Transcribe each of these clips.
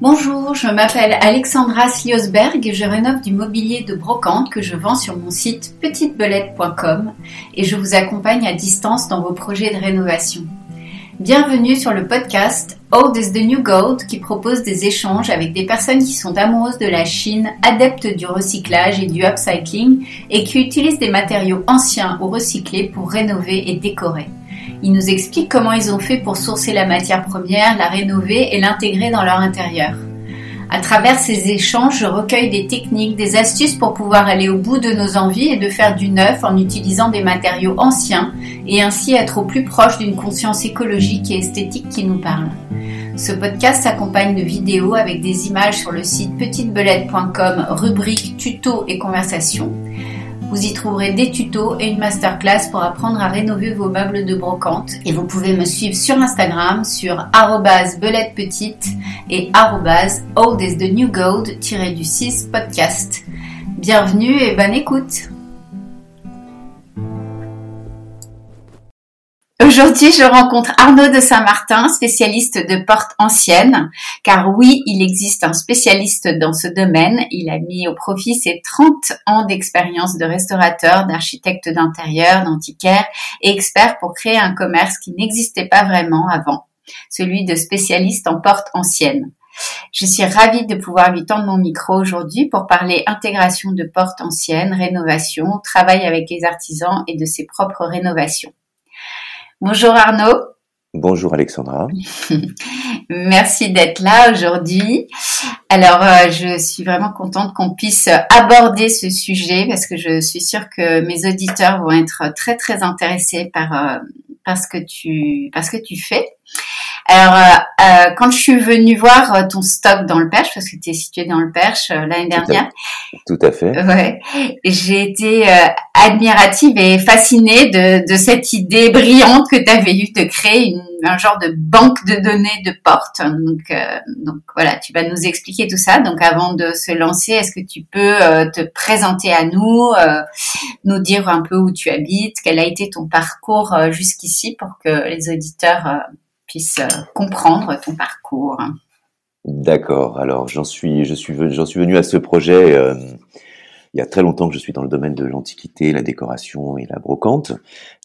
Bonjour, je m'appelle Alexandra Sliosberg et je rénove du mobilier de brocante que je vends sur mon site petitebelette.com et je vous accompagne à distance dans vos projets de rénovation. Bienvenue sur le podcast Old is the New Gold qui propose des échanges avec des personnes qui sont amoureuses de la Chine, adeptes du recyclage et du upcycling et qui utilisent des matériaux anciens ou recyclés pour rénover et décorer. Ils nous expliquent comment ils ont fait pour sourcer la matière première, la rénover et l'intégrer dans leur intérieur. À travers ces échanges, je recueille des techniques, des astuces pour pouvoir aller au bout de nos envies et de faire du neuf en utilisant des matériaux anciens et ainsi être au plus proche d'une conscience écologique et esthétique qui nous parle. Ce podcast s'accompagne de vidéos avec des images sur le site petitebelette.com, rubrique tuto et conversation. Vous y trouverez des tutos et une masterclass pour apprendre à rénover vos meubles de brocante. Et vous pouvez me suivre sur Instagram sur belettePetite et old is the new gold-du 6 podcast. Bienvenue et bonne écoute! Aujourd'hui, je rencontre Arnaud de Saint-Martin, spécialiste de portes anciennes, car oui, il existe un spécialiste dans ce domaine. Il a mis au profit ses 30 ans d'expérience de restaurateur, d'architecte d'intérieur, d'antiquaire et expert pour créer un commerce qui n'existait pas vraiment avant, celui de spécialiste en portes anciennes. Je suis ravie de pouvoir lui tendre mon micro aujourd'hui pour parler intégration de portes anciennes, rénovation, travail avec les artisans et de ses propres rénovations. Bonjour Arnaud. Bonjour Alexandra. Merci d'être là aujourd'hui. Alors, euh, je suis vraiment contente qu'on puisse aborder ce sujet parce que je suis sûre que mes auditeurs vont être très très intéressés par, euh, par, ce, que tu, par ce que tu fais. Alors, euh, euh, quand je suis venue voir euh, ton stock dans le Perche, parce que tu es situé dans le Perche l'année dernière. Tout à, fait. Ouais. J'ai été admirative et fascinée de, de, cette idée brillante que tu avais eue de créer une, un genre de banque de données de portes. Donc, donc voilà, tu vas nous expliquer tout ça. Donc avant de se lancer, est-ce que tu peux te présenter à nous, nous dire un peu où tu habites, quel a été ton parcours jusqu'ici pour que les auditeurs puisse euh, comprendre ton parcours. D'accord. Alors j'en suis, je suis, j'en suis venu à ce projet. Euh, il y a très longtemps que je suis dans le domaine de l'antiquité, la décoration et la brocante.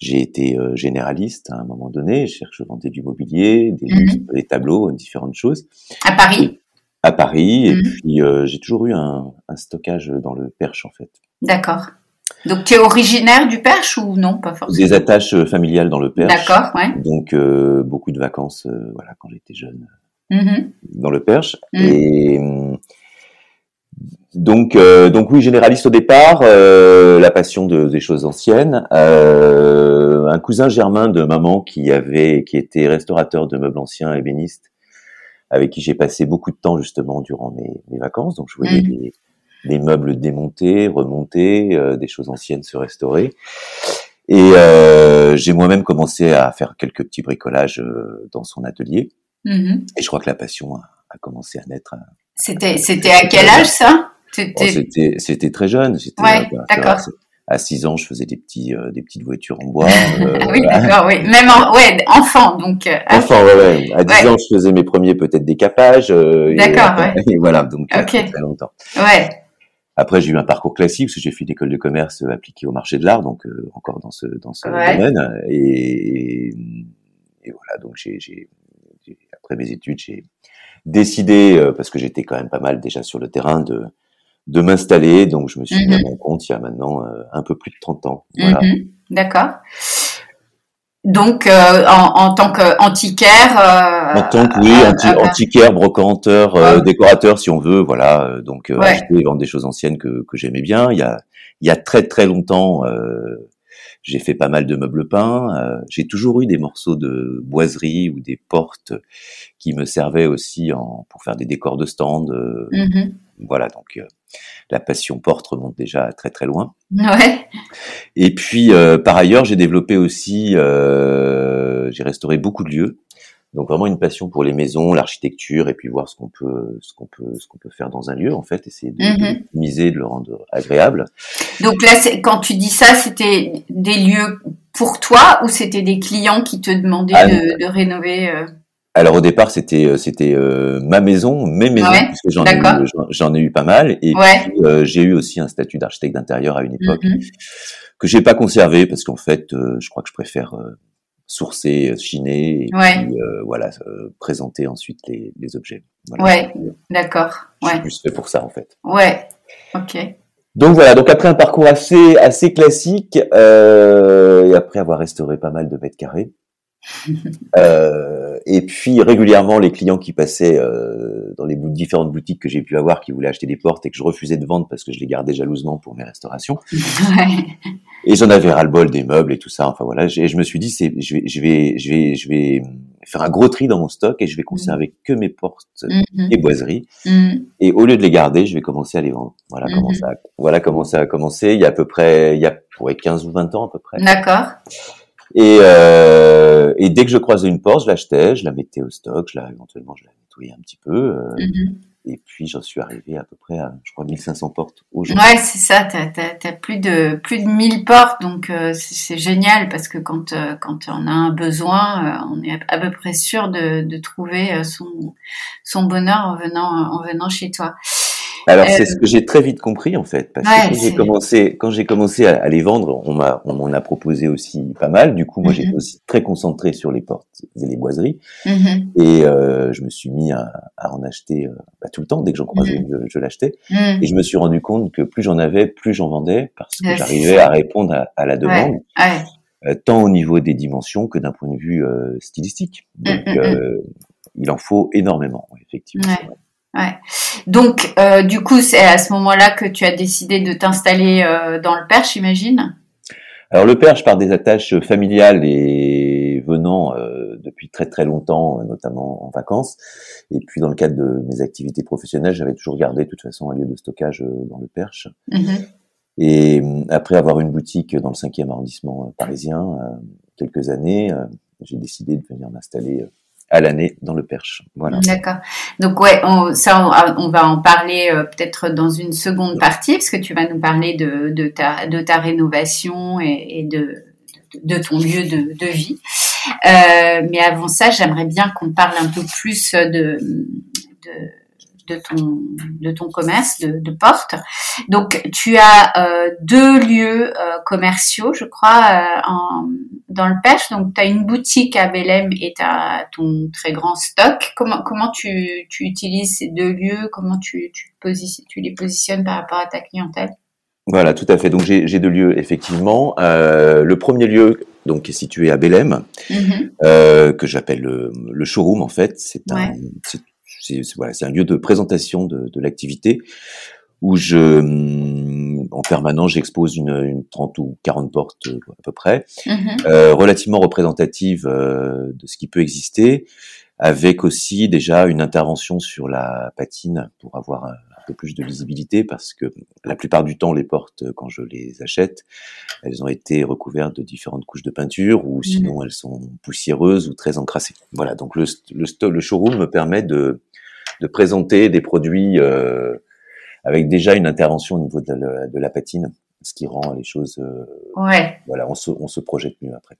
J'ai été euh, généraliste à un moment donné. Je, je vendais du mobilier, des, mhm. tableaux, différentes choses. À Paris? à Paris. Et mhm. puis j'ai toujours eu un, un, stockage dans le Perche en fait. D'accord. Donc tu es originaire du Perche ou non? Pas forcément Des attaches euh, familiales dans le Perche. D'accord, ouais. Donc euh, beaucoup de vacances, euh, voilà, quand j'étais jeune, mm-hmm. dans le Perche. Mm. Et donc, donc oui, généraliste au départ, la passion de, des choses anciennes. un cousin germain de maman qui avait, qui était restaurateur de meubles anciens, ébéniste, avec qui j'ai passé beaucoup de temps justement durant mes, mes vacances. Donc je voyais mm. des des meubles démontés, remontés, euh, des choses anciennes se restaurer. Et euh, j'ai moi-même commencé à faire quelques petits bricolages euh, dans son atelier. Mm-hmm. Et je crois que la passion a, commencé à naître. C'était c'était à quel âge ça? Oh, C'était c'était très jeune. Ouais, d'accord. À 6 ans, je faisais des petits, des petites voitures en bois. oui, d'accord, oui. Même ouais, enfant, donc. enfant, ouais, ouais. À 10 ans, je faisais mes premiers peut-être décapages. d'accord, ouais. Et voilà, donc okay. très longtemps. Ouais. Après, j'ai eu un parcours classique parce que j'ai fait une école de commerce appliquée au marché de l'art, donc euh, encore dans ce dans ce domaine. Et, et, voilà, donc j'ai après mes études, j'ai décidé euh, parce que j'étais quand même pas mal déjà sur le terrain de de m'installer. Donc je me suis mis à mon compte il y a maintenant euh, un peu plus de 30 ans. Voilà. Mhm. D'accord. Donc, euh, en, en, tant qu'antiquaire. Euh, en tant que oui, anti, antiquaire, brocanteur, euh, décorateur, si on veut, voilà. Donc, euh, acheter et vendre des choses anciennes que, que j'aimais bien. Il y a, il y a très très longtemps, j'ai fait pas mal de meubles peints. j'ai toujours eu des morceaux de boiserie ou des portes qui me servaient aussi en, pour faire des décors de stand. Mm-hmm. Voilà, donc la passion porte remonte déjà très très loin. Ouais. Et puis euh, par ailleurs, j'ai développé aussi, euh, j'ai restauré beaucoup de lieux. Donc vraiment une passion pour les maisons, l'architecture et puis voir ce qu'on peut, ce qu'on peut, ce qu'on peut faire dans un lieu en fait, essayer de, mm-hmm. miser, de le rendre agréable. Donc là, quand tu dis ça, c'était des lieux pour toi ou c'était des clients qui te demandaient ah, de, de, rénover euh? alors au départ c'était c'était ma maison, mes maisons, parce que j'en ai eu j'en ai eu pas mal, et puis j'ai eu aussi un statut d'architecte d'intérieur à une époque mm-hmm. que j'ai pas conservé parce qu'en fait je crois que je préfère sourcer, chiner, et puis voilà présenter ensuite les, les objets. Voilà. Ouais, d'accord. Ouais. Je suis plus fait pour ça en fait. Ouais, ok. Donc voilà, donc après un parcours assez assez classique, euh, et après avoir restauré pas mal de mètres carrés, euh, et puis régulièrement les clients qui passaient euh, dans les différentes boutiques que j'ai pu avoir, qui voulaient acheter des portes et que je refusais de vendre parce que je les gardais jalousement pour mes restaurations. Et j'en avais ras le bol des meubles et tout ça. Enfin voilà, je me suis dit c'est je vais je vais je vais je vais faire un gros tri dans mon stock et je vais conserver mmh. que mes portes mmh. et boiseries. Mmh. Et au lieu de les garder, je vais commencer à les vendre. Voilà comment ça voilà comment ça a commencé. Il y a à peu près il y a ouais, 15 ou 20 ans à peu près. D'accord. Et, euh, et dès que je croisais une porte, je l'achetais, je la mettais au stock, je la, éventuellement je la nettoyais un petit peu. Euh, mhm. Et puis j'en suis arrivé à peu près à, je crois, 1500 portes aujourd'hui. Ouais, c'est ça. T'as as, plus de plus de 1000 portes, donc euh, c'est génial parce que quand euh, quand on a un besoin, euh, on est à peu près sûr de, de trouver son son bonheur en venant en venant chez toi. Alors c'est ce que j'ai très vite compris en fait, parce que quand j'ai commencé, quand j'ai commencé à, les vendre, on m'a, on m'en a proposé aussi pas mal. Du coup, moi j'étais mhm. aussi très concentré sur les portes et les boiseries, mhm. et euh, je me suis mis à, à en acheter euh, bah, tout le temps. Dès que j'en croisais mhm. une, je, l'achetais, et je me suis rendu compte que plus j'en avais, plus j'en vendais, parce que j'arrivais à répondre à, à la demande. Euh, tant au niveau des dimensions que d'un point de vue euh, stylistique. Donc, euh, il en faut énormément, effectivement. Ouais. Donc, euh, du coup, c'est à ce moment-là que tu as décidé de t'installer euh, dans le Perche, j'imagine? Alors, le Perche, par des attaches familiales et venant euh, depuis très très longtemps, notamment en vacances, et puis dans le cadre de mes activités professionnelles, j'avais toujours gardé de toute façon un lieu de stockage dans le Perche. Mm-hmm. Et après avoir une boutique dans le 5e arrondissement parisien, quelques années, j'ai décidé de venir m'installer à l'année dans le Perche. Voilà. D'accord. Donc ouais, on, ça on, va en parler euh, peut-être dans une seconde partie parce que tu vas nous parler de, de ta de ta rénovation et, et de, de ton lieu de, de vie. Euh, mais avant ça, j'aimerais bien qu'on parle un peu plus de, de de ton de ton commerce de, de porte. Donc tu as euh, deux lieux euh, commerciaux, je crois, euh, en, dans le Perche. Donc tu as une boutique à Belém et tu as ton très grand stock. Comment comment tu, tu utilises ces deux lieux? Comment tu tu, tu les positionnes par rapport à ta clientèle? Voilà, tout à fait. Donc j'ai deux lieux effectivement. le premier lieu donc qui est situé à Belém, mm-hmm. que j'appelle le, le, showroom en fait. C'est un c'est voilà, un lieu de présentation de, de l'activité où je, en permanence, j'expose une, une 30 ou 40 portes euh, à peu près, mm-hmm. euh, relativement représentatives euh, de ce qui peut exister, avec aussi déjà une intervention sur la patine pour avoir un, peu plus de visibilité, parce que la plupart du temps, les portes, quand je les achète, elles ont été recouvertes de différentes couches de peinture, ou mm-hmm. sinon elles sont poussiéreuses ou très encrassées. Voilà, donc le, le, le showroom me permet de de présenter des produits euh, avec déjà une intervention au niveau de la, de la, patine, ce qui rend les choses. Euh, ouais. Voilà, on se, on se projette mieux après.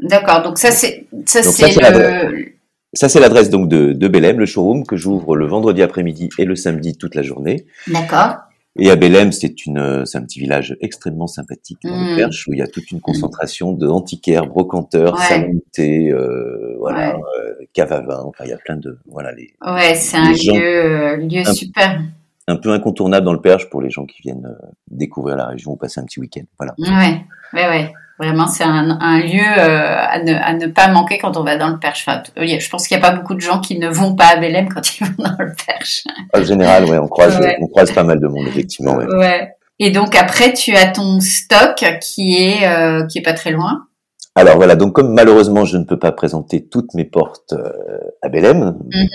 D'accord. Donc ça c'est ça c'est le. Ça, c'est l'adresse donc de, de Belém, le showroom que j'ouvre le vendredi après-midi et le samedi toute la journée. D'accord. Et à Belém, c'est une, c'est un petit village extrêmement sympathique dans le mmh. Perche où il y a toute une concentration de antiquaires, brocanteurs, ouais. euh, voilà, euh, cave à vin. Enfin, il y a plein de, voilà les. Ouais, c'est un lieu, lieu super. Un peu incontournable dans le Perche pour les gens qui viennent euh, découvrir la région ou passer un petit week-end. Voilà. Ouais, ouais, ouais. Vraiment, c'est un, un, lieu euh, à, ne, à, ne, pas manquer quand on va dans le Perche. Enfin, je pense qu'il n'y a pas beaucoup de gens qui ne vont pas à Belém quand ils vont dans le Perche. En général, ouais, on croise, on croise pas mal de monde, effectivement. Ouais. ouais. Et donc après, tu as ton stock qui est euh, qui est pas très loin. Alors voilà, donc comme malheureusement je ne peux pas présenter toutes mes portes euh, à Belém, mm-hmm.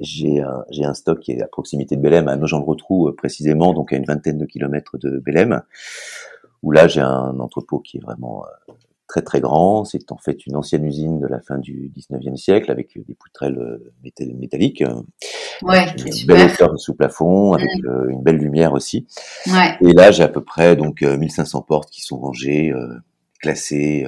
j'ai un, j'ai un stock qui est à proximité de Belém, à Nogent-le-Rotrou précisément, donc à une vingtaine de kilomètres de Belém où là j'ai un entrepôt qui est vraiment euh, très très grand. C'est en fait une ancienne usine de la fin du 19e siècle avec des poutrelles euh, métalliques. Euh, ouais, une belle hauteur sous plafond, avec mm. une belle lumière aussi. Ouais. Et là j'ai à peu près donc 1500 portes qui sont rangées, classées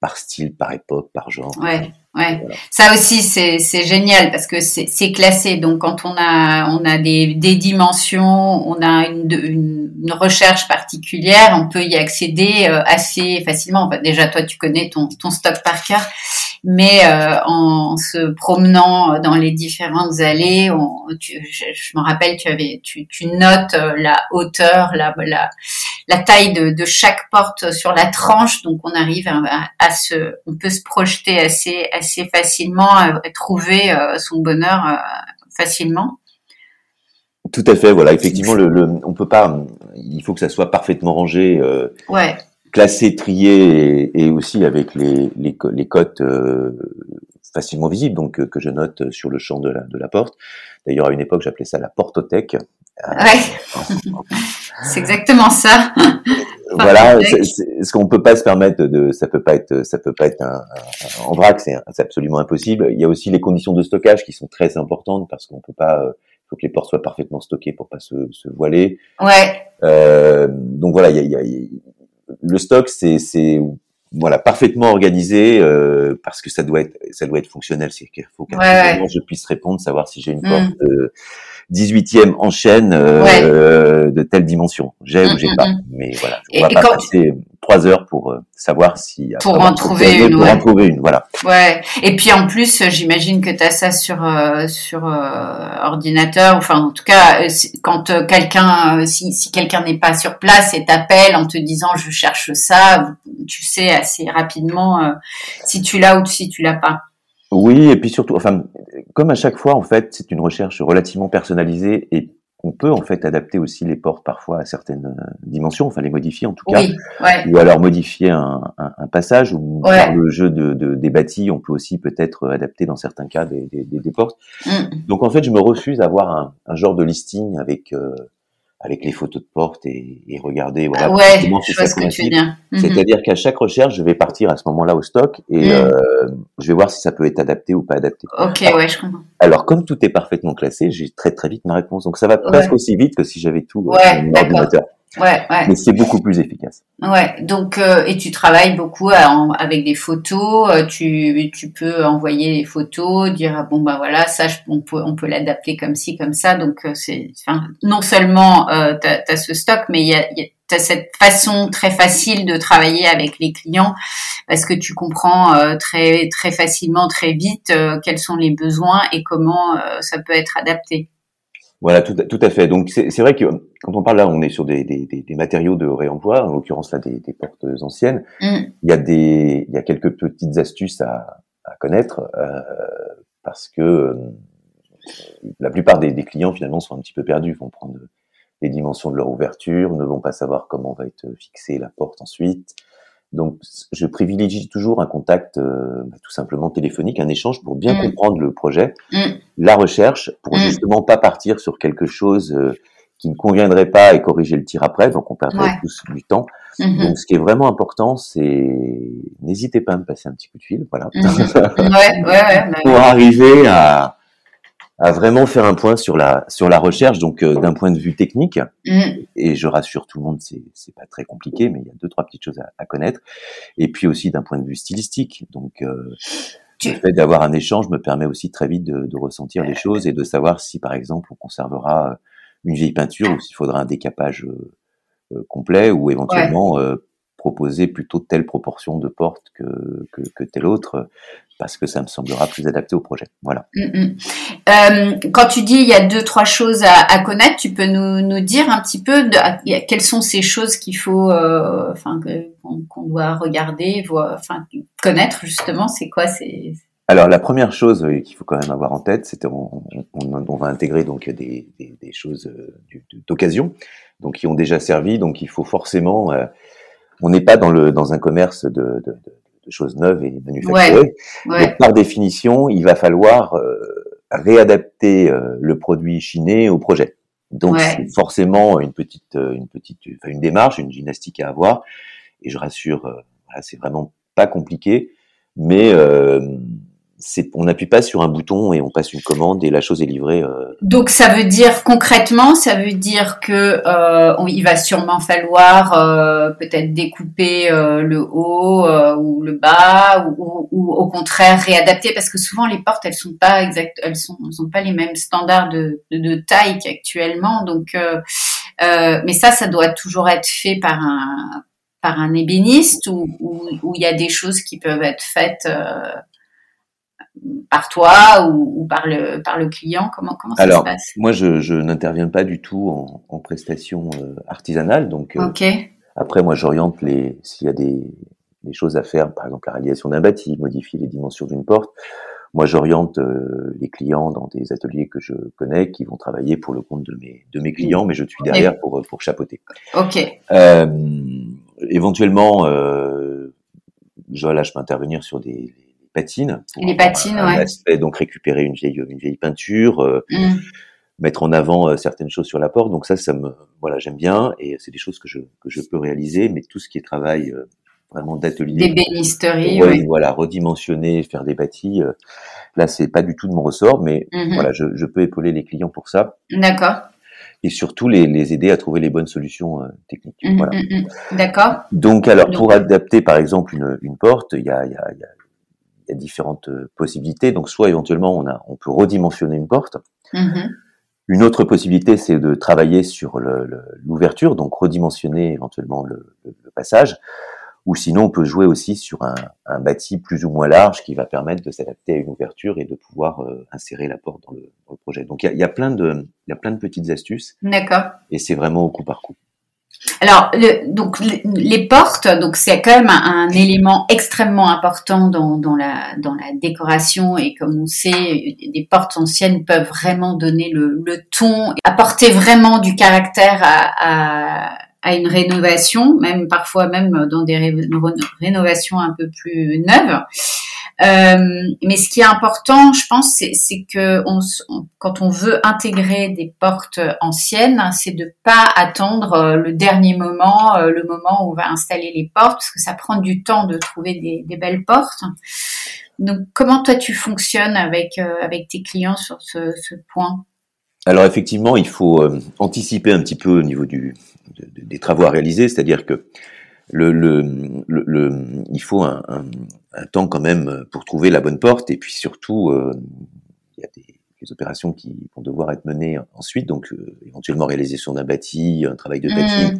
par style, par époque, par genre. Ouais. Ouais. Ça aussi, c'est, c'est génial parce que c'est, classé. Donc, quand on a, on a des, des dimensions, on a une, une, une recherche particulière, on peut y accéder euh, assez facilement. déjà, toi, tu connais ton, ton stock par cœur mais euh, en se promenant dans les différentes allées, on, tu, je, je me rappelle, tu avais, tu, tu notes euh, la hauteur, la, la, la taille de, de, chaque porte sur la tranche, donc on arrive à, à, se, on peut se projeter assez, assez facilement, à, trouver euh, son bonheur euh, facilement. Tout à fait, voilà. Effectivement, le, le, on peut pas. Il faut que ça soit parfaitement rangé. Euh, ouais classé, trié et, aussi avec les, les, les cotes euh, facilement visibles, donc euh, que je note sur le champ de la, de la porte. D'ailleurs, à une époque, j'appelais ça la portothèque. Ouais. c'est exactement ça. voilà, ce qu'on peut pas se permettre de, ça peut pas être, ça peut pas être un, en vrac, c'est absolument impossible. Il y a aussi les conditions de stockage qui sont très importantes parce qu'on peut pas, euh, faut que les portes soient parfaitement stockées pour pas se, se voiler. Ouais. Euh, donc voilà, il y a, y a, le stock, c'est voilà parfaitement organisé euh, parce que ça doit être ça doit être fonctionnel. C'est qu'il faut qu'à ouais, je puisse répondre, savoir si j'ai une porte mm. de 18e en chaîne euh, de telle dimension. J'ai ou j'ai mm, pas. Mm, Mais voilà, on va pas passer trois heures pour euh, savoir si pour en trouver une, pour en trouver une, voilà. Ouais. Et puis en plus, j'imagine que tu as ça sur euh, sur euh, ordinateur. Enfin, en tout cas, quand quelqu'un, si, si quelqu'un n'est pas sur place et t'appelle en te disant je cherche ça, tu sais assez rapidement si tu l'as ou si tu l'as pas. Oui, et puis surtout, enfin, comme à chaque fois, en fait, c'est une recherche relativement personnalisée et on peut en fait adapter aussi les portes parfois à certaines euh, dimensions, enfin les modifier en tout cas, ou alors modifier un, un, passage ou dans le jeu de, de, des bâtis, on peut aussi peut-être adapter dans certains cas des, des, des portes. Mm. Donc en fait, je me refuse à avoir un, un genre de listing avec euh, avec les photos de porte et, et regarder voilà ouais, comment je vois ce que tu veux dire. Mhm. C'est-à-dire qu'à chaque recherche, je vais partir à ce moment-là au stock et mhm. euh, je vais voir si ça peut être adapté ou pas adapté. Ok, ouais, je comprends. Alors comme tout est parfaitement classé, j'ai très très vite ma réponse. Donc ça va presque aussi vite que si j'avais tout euh, ouais, sur ordinateur. Ouais, ouais. Mais c'est beaucoup plus efficace. Ouais, donc euh, et tu travailles beaucoup euh, avec des photos. Euh, tu, tu peux envoyer les photos, dire ah, bon bah voilà ça je, on peut on peut l'adapter comme ci comme ça. Donc c'est enfin, non seulement euh, tu as, ce stock, mais il y a, y a cette façon très facile de travailler avec les clients parce que tu comprends euh, très très facilement très vite quels sont les besoins et comment ça peut être adapté. Voilà, tout, tout à fait. Donc c'est vrai que quand on parle là, on est sur des, des, des matériaux de réemploi, en l'occurrence là des, des, portes anciennes. Mm. Il y a des, il y a quelques petites astuces à, à connaître euh, parce que euh, la plupart des, clients finalement sont un petit peu perdus, vont prendre les dimensions de leur ouverture, ne vont pas savoir comment va être fixée la porte ensuite, donc, je privilégie toujours un contact euh, bah, tout simplement téléphonique, un échange pour bien mm. comprendre le projet, mm. la recherche, pour mm. justement pas partir sur quelque chose euh, qui ne conviendrait pas et corriger le tir après, donc on perdrait tous du temps. Mm-hmm. Donc, ce qui est vraiment important, c'est n'hésitez pas à me passer un petit coup de fil, voilà, mm-hmm. pour arriver à à vraiment faire un point sur la sur la recherche donc euh, d'un point de vue technique. Mm. et je rassure tout le monde c'est c'est pas très compliqué mais il y a deux trois petites choses à, à connaître. Et puis aussi d'un point de vue stylistique donc euh, le fait d'avoir un échange me permet aussi très vite de, de, ressentir les choses et de savoir si par exemple on conservera une vieille peinture ou s'il faudra un décapage euh, complet ou éventuellement proposer plutôt telle proportion de portes que, que, que telle autre parce que ça me semblera plus adapté au projet. Voilà. Mm, mm. Euh, quand tu dis il y a deux trois choses à, à connaître, tu peux nous, nous, dire un petit peu de, quelles sont ces choses qu'il faut, euh, enfin qu'on doit regarder, voir, enfin connaître justement. C'est quoi c'est alors la première chose euh, qu'il faut quand même avoir en tête, c'est on, on, on, va intégrer donc des, des, des choses d'occasion, donc qui ont déjà servi, donc il faut forcément, euh, on n'est pas dans le dans un commerce de, de, de choses neuves et manufacturées. Donc, par définition, il va falloir euh, réadapter euh, le produit chiné au projet. Donc c'est forcément une petite, euh, une petite, enfin, une démarche, une gymnastique à avoir. Et je rassure, voilà, c'est vraiment pas compliqué, mais on n'appuie pas sur un bouton et on passe une commande et la chose est livrée. Euh. Donc ça veut dire concrètement, ça veut dire que euh, il va sûrement falloir euh, peut-être découper le haut ou le bas ou, au contraire réadapter parce que souvent les portes elles sont pas exact, elles sont, sont pas les mêmes standards de, de, taille qu'actuellement. Donc mais ça, ça doit toujours être fait par un par un ébéniste ou il y a des choses qui peuvent être faites par toi ou, par le par le client? Comment comment ça se passe? Moi, je, je n'interviens pas du tout en, en prestation euh, artisanale, donc. Euh, après, moi, j'oriente les s'il y a des, des, choses à faire, par exemple la réalisation d'un bâti, modifier les dimensions d'une porte. Moi, j'oriente euh, les clients dans des ateliers que je connais, qui vont travailler pour le compte de mes de mes clients, mais je suis derrière pour pour chapeauter. Ok. éventuellement, je, là, je peux intervenir sur des patines. Les patines, un, Aspect, donc récupérer une vieille, une vieille peinture, euh, mm. mettre en avant euh, certaines choses sur la porte. Donc ça, ça me, voilà, j'aime bien et c'est des choses que je que je peux réaliser. Mais tout ce qui est travail euh, vraiment d'atelier, d'ébénisterie, oui. voilà, redimensionner, faire des bâtis. là, c'est pas du tout de mon ressort, mais mm-hmm. voilà, je, je peux épauler les clients pour ça. D'accord et surtout les, les, aider à trouver les bonnes solutions techniques. Mm-hmm, voilà. Mm-hmm. D'accord. Donc alors pour adapter par exemple une, une porte, il y a, il y, a, il y a il y a différentes euh, possibilités. Donc, soit éventuellement, on, a, on peut redimensionner une porte. Mm-hmm. Une autre possibilité, c'est de travailler sur l'ouverture, donc redimensionner éventuellement le, passage. Ou sinon, on peut jouer aussi sur un, un, bâti plus ou moins large qui va permettre de s'adapter à une ouverture et de pouvoir euh, insérer la porte dans le, dans projet. Donc, il y a, y a, plein de, il y a plein de petites astuces. D'accord. Et c'est vraiment au coup par coup. Alors, donc les portes, donc c'est quand même un, élément extrêmement important dans, la dans la décoration et comme on sait, des portes anciennes peuvent vraiment donner le, ton, apporter vraiment du caractère à, à une rénovation, même parfois même dans des rénovations un peu plus neuves. Euh, mais ce qui est important, je pense, c'est que quand on veut intégrer des portes anciennes, c'est de pas attendre euh, le dernier moment, euh, le moment où on va installer les portes, parce que ça prend du temps de trouver des, belles portes. Donc, comment toi tu fonctionnes avec avec tes clients sur ce, point? Alors effectivement, il faut anticiper un petit peu au niveau des travaux à réaliser, c'est-à-dire que le, le, le, il faut un, un, un, temps quand même pour trouver la bonne porte et puis surtout euh, il y a des, des, opérations qui vont devoir être menées ensuite donc euh, éventuellement réalisation d'un bâti un travail de bâti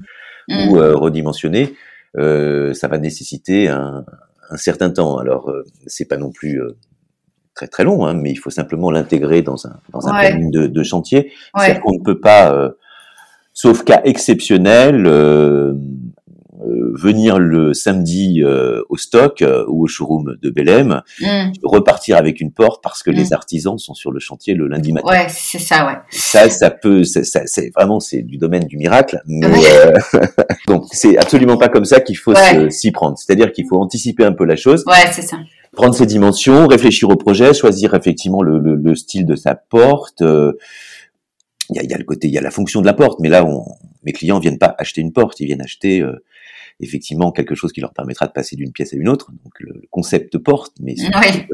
mmh. ou mmh. euh, redimensionner euh, ça va nécessiter un, un certain temps alors euh, c'est pas non plus très très long hein, mais il faut simplement l'intégrer dans un dans un planning de, de chantier ouais. c'est-à-dire qu'on ne peut pas sauf cas exceptionnel euh, venir le samedi euh, au stock euh, ou au showroom de Belém, mm. repartir avec une porte parce que les mm. artisans sont sur le chantier le lundi matin. Ouais, c'est ça, ouais. Ça, ça peut, ça, c'est vraiment c'est du domaine du miracle, mais donc c'est absolument pas comme ça qu'il faut s'y prendre. C'est-à-dire qu'il faut anticiper un peu la chose. Ouais, c'est ça prendre ses dimensions, réfléchir au projet, choisir effectivement le, le, le style de sa porte. il y, a, y, a, le côté, il y a la fonction de la porte, mais là, on, mes clients viennent pas acheter une porte, ils viennent acheter euh, effectivement quelque chose qui leur permettra de passer d'une pièce à une autre. Donc le concept porte, mais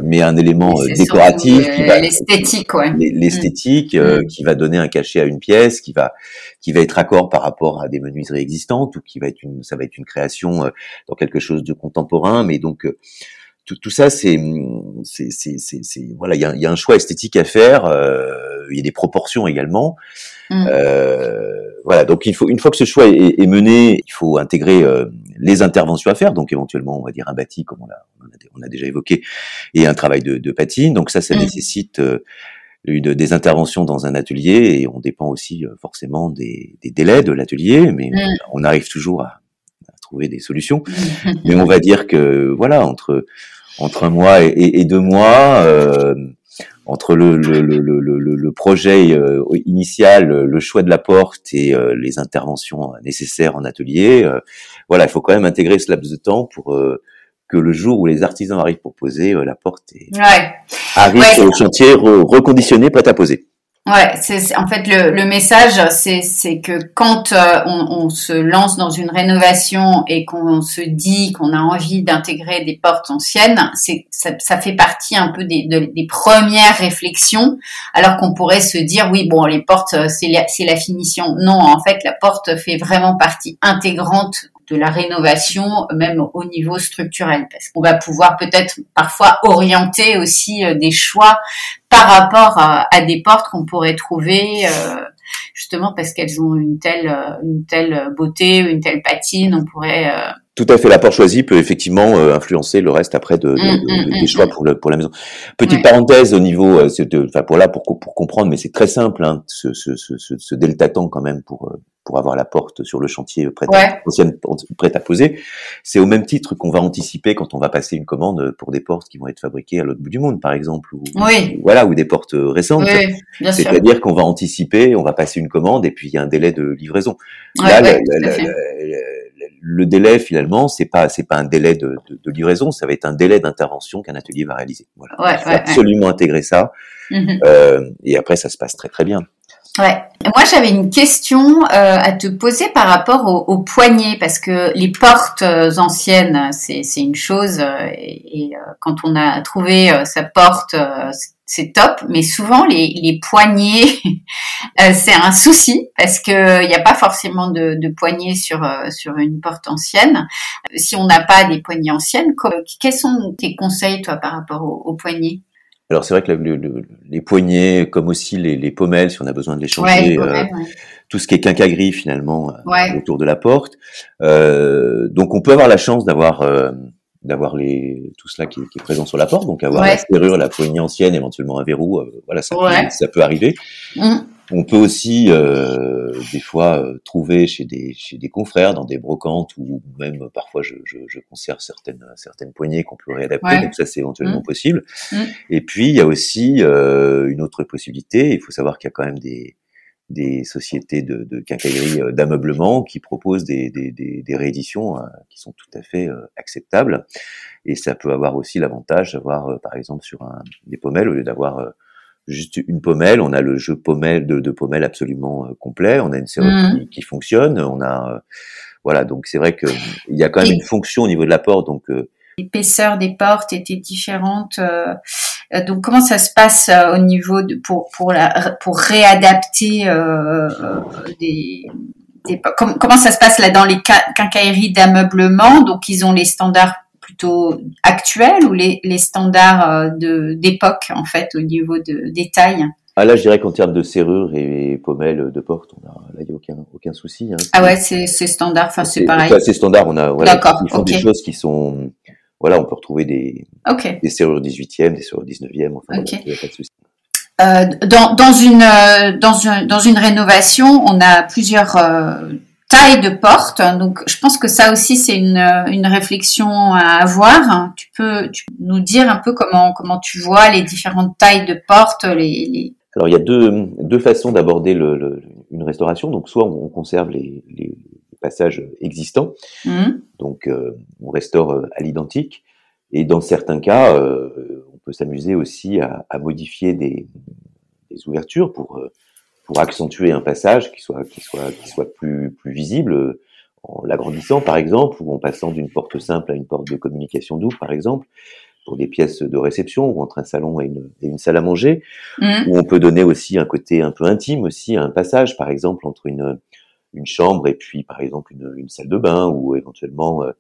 mais un élément euh, décoratif, qui va l'esthétique, ouais. l'esthétique euh, mm. qui va donner un cachet à une pièce, qui va qui va être accord par rapport à des menuiseries existantes ou qui va être une ça va être une création euh, dans quelque chose de contemporain, mais donc tout, tout, ça, c'est, c'est, c'est, voilà, il y a, y a, un choix esthétique à faire. Euh, il y a des proportions également. Mm. Euh, voilà, donc il faut une fois que ce choix est, est mené, il faut intégrer euh, les interventions à faire. Donc éventuellement, on va dire un bâti, comme on a, on a, déjà évoqué, et un travail de, de patine. Donc ça, ça mm. nécessite euh, des interventions dans un atelier et on dépend aussi euh, forcément des, des, délais de l'atelier, mais mm. on, arrive toujours à, trouver des solutions. mais on va dire que voilà, entre entre un mois et, et deux mois. Euh, entre le, le, le, le projet euh, initial, le choix de la porte et euh, les interventions nécessaires en atelier, euh, voilà, il faut quand même intégrer ce laps de temps pour que le jour où les artisans arrivent pour poser la porte ouais. arrive sur le chantier reconditionné, prêt à poser. Ouais, c'est en fait le, le message, c'est que quand euh, on, on, se lance dans une rénovation et qu'on se dit qu'on a envie d'intégrer des portes anciennes, c'est ça, ça, fait partie un peu des, des premières réflexions, alors qu'on pourrait se dire oui bon les portes c'est la, la finition. Non, en fait la porte fait vraiment partie intégrante de la rénovation, même au niveau structurel, parce qu'on va pouvoir peut-être parfois orienter aussi euh, des choix par rapport à, des portes qu'on pourrait trouver euh, justement parce qu'elles ont une telle euh, une telle beauté, une telle patine, on pourrait tout à fait. La porte choisie peut effectivement influencer le reste après de, de, mmh, mmh, des mmh, choix pour, le, pour la maison. Petite parenthèse au niveau, enfin pour là pour, pour comprendre, mais c'est très simple, hein, ce, ce, ce, ce, delta temps quand même pour pour avoir la porte sur le chantier prête, à, prête à poser. C'est au même titre qu'on va anticiper quand on va passer une commande pour des portes qui vont être fabriquées à l'autre bout du monde, par exemple, ou, voilà, ou des portes récentes. C'est-à-dire qu'on va anticiper, on va passer une commande et puis il y a un délai de livraison. Là, le, délai finalement, c'est pas c'est pas un délai de, livraison, ça va être un délai d'intervention qu'un atelier va réaliser. Voilà, il faut absolument intégrer ça. Mm-hmm. Euh, et après, ça se passe très très bien. Ouais. Moi, j'avais une question euh, à te poser par rapport au, au, poignet, parce que les portes euh, anciennes, c'est une chose, et, quand on a trouvé sa porte, c'est top, mais souvent les, les poignées, c'est un souci, parce que il n'y a pas forcément de, de poignées sur sur une porte ancienne. Si on n'a pas des poignées anciennes, quels sont tes conseils, toi, par rapport aux au poignées? Alors c'est vrai que les poignets, comme aussi les, les, pommelles, si on a besoin de les changer, euh, tout ce qui est quincaillerie finalement euh, autour de la porte. Euh, donc on peut avoir la chance d'avoir euh, d'avoir les tout cela qui, qui, est présent sur la porte, donc avoir la serrure, la poignée ancienne, éventuellement un verrou, voilà ça, peut, ça peut arriver. Mmh. On peut aussi euh, des fois euh, trouver chez des chez des confrères dans des brocantes ou même parfois je, je, je conserve certaines certaines poignées qu'on peut réadapter donc ça c'est éventuellement mmh. possible. Mmh. Et puis il y a aussi euh, une autre possibilité. Il faut savoir qu'il y a quand même des des sociétés de, de quincaillerie euh, d'ameublement qui proposent des, des, des, des rééditions hein, qui sont tout à fait acceptables. Et ça peut avoir aussi l'avantage d'avoir par exemple sur un, des pommelles au lieu d'avoir juste une pommelle, on a le jeu pommelle de, de pommelle absolument euh, complet, on a une serrure mmh. qui, fonctionne, on a euh, voilà. Donc c'est vrai que il y a quand même une fonction au niveau de la porte donc euh, l'épaisseur des portes était différente donc comment ça se passe au niveau de pour pour la pour réadapter des, des comment ça se passe là dans les quincailleries d'ameublement? Donc ils ont les standards plutôt actuels ou les, les standards euh, d'époque en fait au niveau de des tailles? Ah là, je dirais qu'en termes de serrure et pommelles de porte, on a, là, il n'y a aucun, aucun souci. Hein. Ah ouais, c'est, standard, enfin, c'est pareil. C'est standard, on a, voilà, D'accord, ils font des choses qui sont, voilà, on peut retrouver des, des serrures 18e, des serrures 19e, enfin, il n'y a pas de souci. Euh, dans, dans, une, euh, dans, une, dans une rénovation, on a plusieurs euh, taille de porte. Donc, je pense que ça aussi, c'est une, une réflexion à avoir. Tu peux, nous dire un peu comment, comment tu vois les différentes tailles de porte, les, Alors, il y a deux, deux façons d'aborder le, une restauration. Donc, soit on conserve les, les passages existants, mmh. donc euh, on restaure euh, à l'identique. Et dans certains cas, euh, on peut s'amuser aussi à, à modifier des, des, ouvertures pour pour accentuer un passage qui soit qui soit qui soit plus plus visible en l'agrandissant par exemple ou en passant d'une porte simple à une porte de communication double par exemple pour des pièces de réception ou entre un salon et une, et une salle à manger mmh. où on peut donner aussi un côté un peu intime aussi à un passage par exemple entre une une chambre et puis par exemple une, une salle de bain ou éventuellement euh,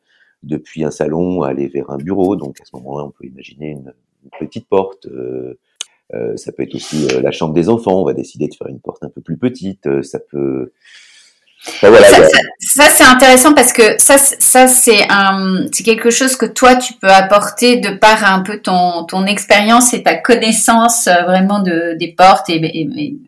depuis un salon aller vers un bureau donc à ce moment-là on peut imaginer une, une petite porte euh, euh, ça peut être aussi euh, la chambre des enfants. On va décider de faire une porte un peu plus petite. Euh, ça peut. voilà, ça, ça, c'est intéressant parce que ça, ça c'est un, c'est quelque chose que toi tu peux apporter de par un peu ton ton expérience et ta connaissance vraiment de des portes et, et,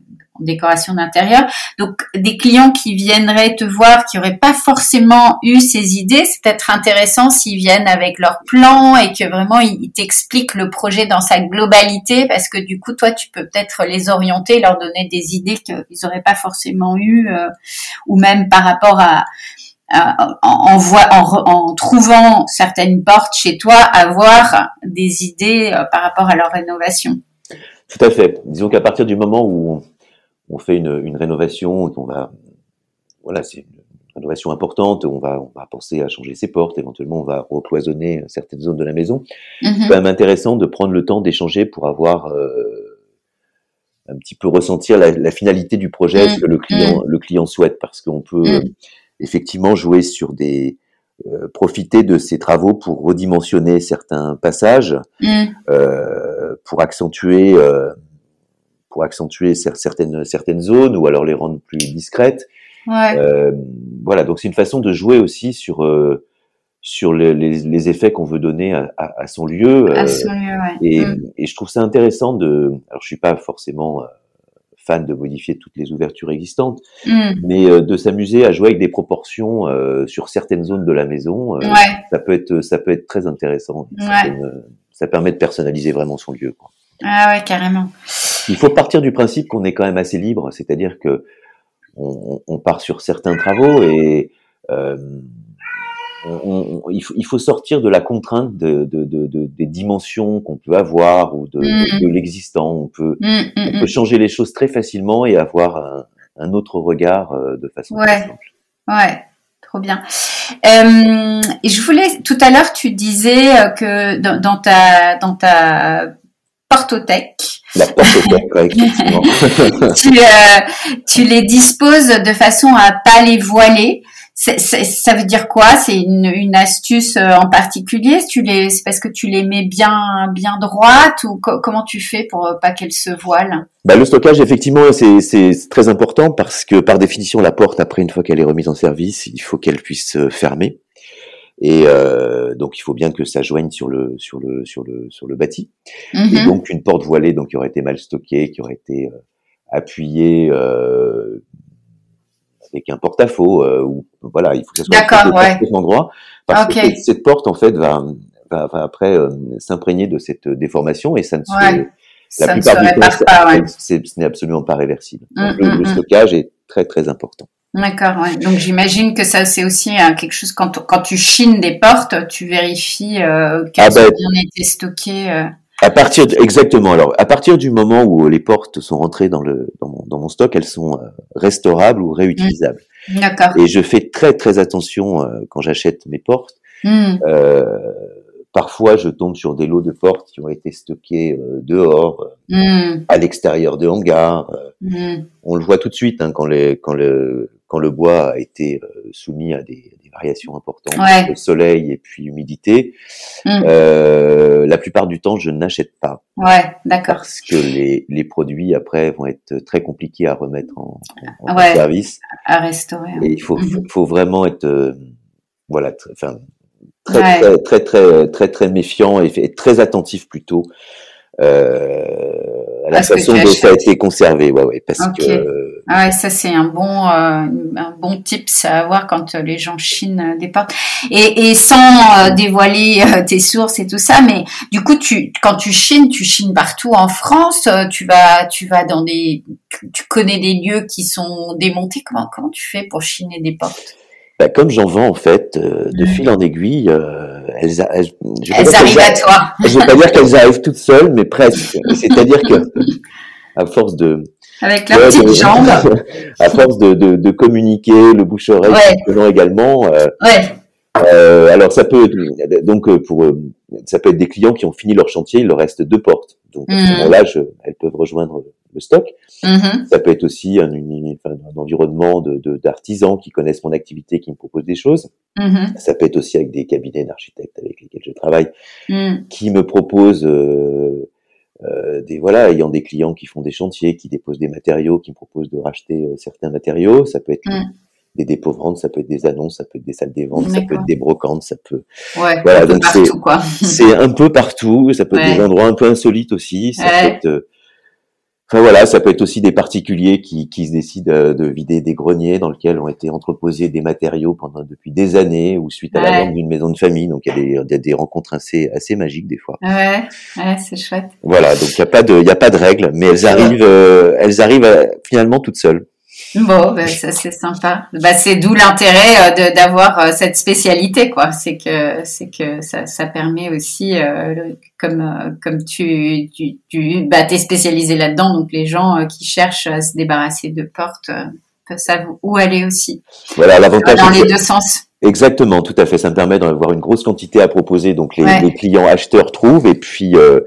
décoration d'intérieur. Donc des clients qui viendraient te voir, qui n'auraient pas forcément eu ces idées, c'est peut-être intéressant s'ils viennent avec leur plan et que vraiment ils t'expliquent le projet dans sa globalité, parce que du coup toi tu peux peut-être les orienter, leur donner des idées qu'ils n'auraient pas forcément eu, euh, ou même par rapport à en, trouvant certaines portes chez toi, avoir des idées euh, par rapport à leur rénovation. Tout à fait. Disons qu'à partir du moment où on fait une, une rénovation et qu'on va, voilà, c'est une rénovation importante. On va, on va penser à changer ses portes. Éventuellement, on va recloisonner certaines zones de la maison. Mhm. C'est quand même intéressant de prendre le temps d'échanger pour avoir euh, un petit peu ressentir la, la finalité du projet, Mm, ce que le client, le client souhaite, parce qu'on peut euh, effectivement jouer sur des euh, profiter de ces travaux pour redimensionner certains passages, pour accentuer pour accentuer cer- certaines certaines zones ou alors les rendre plus discrètes. Ouais. Euh, voilà, donc c'est une façon de jouer aussi sur euh, sur les, les, les effets qu'on veut donner à, à, à son lieu. euh, Absolument, ouais. et, Mm. et je trouve ça intéressant de. Alors, je suis pas forcément euh, fan de modifier toutes les ouvertures existantes, Mm. mais euh, de s'amuser à jouer avec des proportions euh, sur certaines zones de la maison, Ouais. ça peut être ça peut être très intéressant. Ça, Ouais. ça permet de personnaliser vraiment son lieu. Quoi. Ah ouais, carrément. Il faut partir du principe qu'on est quand même assez libre, c'est-à-dire que on, on part sur certains travaux et euh, on- on- il, faut, il faut sortir de la contrainte de, de, de, de- des dimensions qu'on peut avoir ou de, Mm. de l'existant. On peut, Mm, mm, on mm. peut changer les choses très facilement et avoir un, un autre regard euh, de façon Ouais. très simple. Ouais, trop bien. Euh, je voulais, tout à l'heure, tu disais euh, que dans, dans ta, dans ta portothèque, La ouais, effectivement. tu, euh, tu les disposes de façon à pas les voiler. Ça veut dire quoi? C'est une, une astuce euh, en particulier? Tu les, C'est parce que tu les mets bien, bien droites ou co- comment tu fais pour euh, pas qu'elles se voilent? Bah, le stockage, effectivement, c'est très important parce que par définition, la porte, après une fois qu'elle est remise en service, il faut qu'elle puisse fermer. Et euh, donc, il faut bien que ça joigne sur le sur le sur le sur le bâti. Et Mhm. donc, une porte voilée, donc qui aurait été mal stockée, qui aurait été euh, appuyée euh, avec un porte-à-faux, euh, ou voilà, il faut que ça soit D'accord, ouais. parfaitement endroit, parce que cette, cette porte, en fait, va va, va après euh, s'imprégner de cette déformation et ça ne se Ouais. la Ça ne se plupart du temps, pas, ouais. ce n'est absolument pas réversible. Donc, Mm, le, mm, le mm. stockage est très très important. D'accord, ouais. Donc j'imagine que ça c'est aussi euh, quelque chose quand quand tu chines des portes, tu vérifies euh, qu'elles Ah bah, ont bien été stockées. euh. À partir de- exactement. Alors, à partir du moment où les portes sont rentrées dans le dans mon, dans mon stock, elles sont euh, restaurables ou réutilisables. D'accord. Et je fais très très attention euh, quand j'achète mes portes. Hmm. Euh, parfois, je tombe sur des lots de portes qui ont été stockées euh, dehors, euh, Hmm. à l'extérieur de hangars. Euh, Hmm. on le voit tout de suite hein, quand, les, quand, le, quand le bois a été soumis à des, des variations importantes Ouais. de soleil et puis humidité. Hmm. La plupart du temps, je n'achète pas Ouais, d'accord. parce que les, les produits après vont être très compliqués à remettre en, en- en Ouais. service. À restaurer. Et il faut, faut, faut vraiment être voilà, enfin, très, Ouais. très, très, très, très, très méfiant et, très attentif plutôt euh, à la façon dont ça a été conservé. Ouais, ouais, parce que euh, Ah ouais, ça c'est un bon euh, un bon tips à avoir quand euh, les gens chinent euh, des portes. Et, et sans euh, dévoiler euh, tes sources et tout ça, mais du coup tu quand tu chines, tu chines partout en France. euh, tu vas tu vas dans des tu, tu connais des lieux qui sont démontés. Comment comment tu fais pour chiner des portes? Bah, comme j'en vends en fait euh, de Mhm. fil en aiguille, euh, elles, elles, je arrivent à toi. je vais pas dire qu'elles arrivent toutes seules, mais presque. C'est-à-dire que à force de Avec leurs Ouais, petites de- jambes. à force de, de, de communiquer le bouche-oreille Ouais. également. euh, Ouais. euh, alors ça peut être- donc pour ça peut être des clients qui ont fini leur chantier, il leur reste deux portes. Donc à ce Mhm. moment-là, je- elles peuvent rejoindre le stock. Mhm. Ça peut être aussi un, une- enfin, un environnement de de- d'artisans qui connaissent mon activité, qui me proposent des choses. Mhm. Ça peut être aussi avec des cabinets d'architectes avec lesquels je travaille, Mhm. qui me proposent euh, euh, des voilà ayant des clients qui font des chantiers, qui déposent des matériaux, qui me proposent de racheter euh, certains matériaux. Ça peut être Mm. des dépôts ventes, ça peut être des annonces, ça peut être des salles des ventes, ça peut être des brocantes, ça peut Ouais. Voilà, un peu donc c'est- c'est un peu partout. Ça peut être des endroits un peu insolites aussi. Ça Ouais. peut être euh, Enfin voilà, ça peut être aussi des particuliers qui, qui se décident euh, de vider des greniers dans lesquels ont été entreposés des matériaux pendant depuis des années ou suite à la vente d'une maison de famille. Donc il y a des, il y a des rencontres assez, assez magiques des fois. Ouais. Ouais, c'est chouette. Voilà, donc il n'y a pas de, il y a pas de règles, mais elles arrivent, euh, elles arrivent euh, finalement toutes seules. Bon, ben, ça c'est sympa. Bah, c'est d'où l'intérêt euh, d'avoir euh, cette spécialité, quoi. C'est que c'est que ça, ça permet aussi, euh, comme comme tu tu, tu bah, t'es spécialisé là-dedans, donc les gens qui cherchent à se débarrasser de portes peuvent savoir où aller aussi. Voilà l'avantage. Dans les deux sens. Exactement, tout à fait. Ça me permet d'avoir une grosse quantité à proposer, donc les, les clients acheteurs trouvent, et puis euh,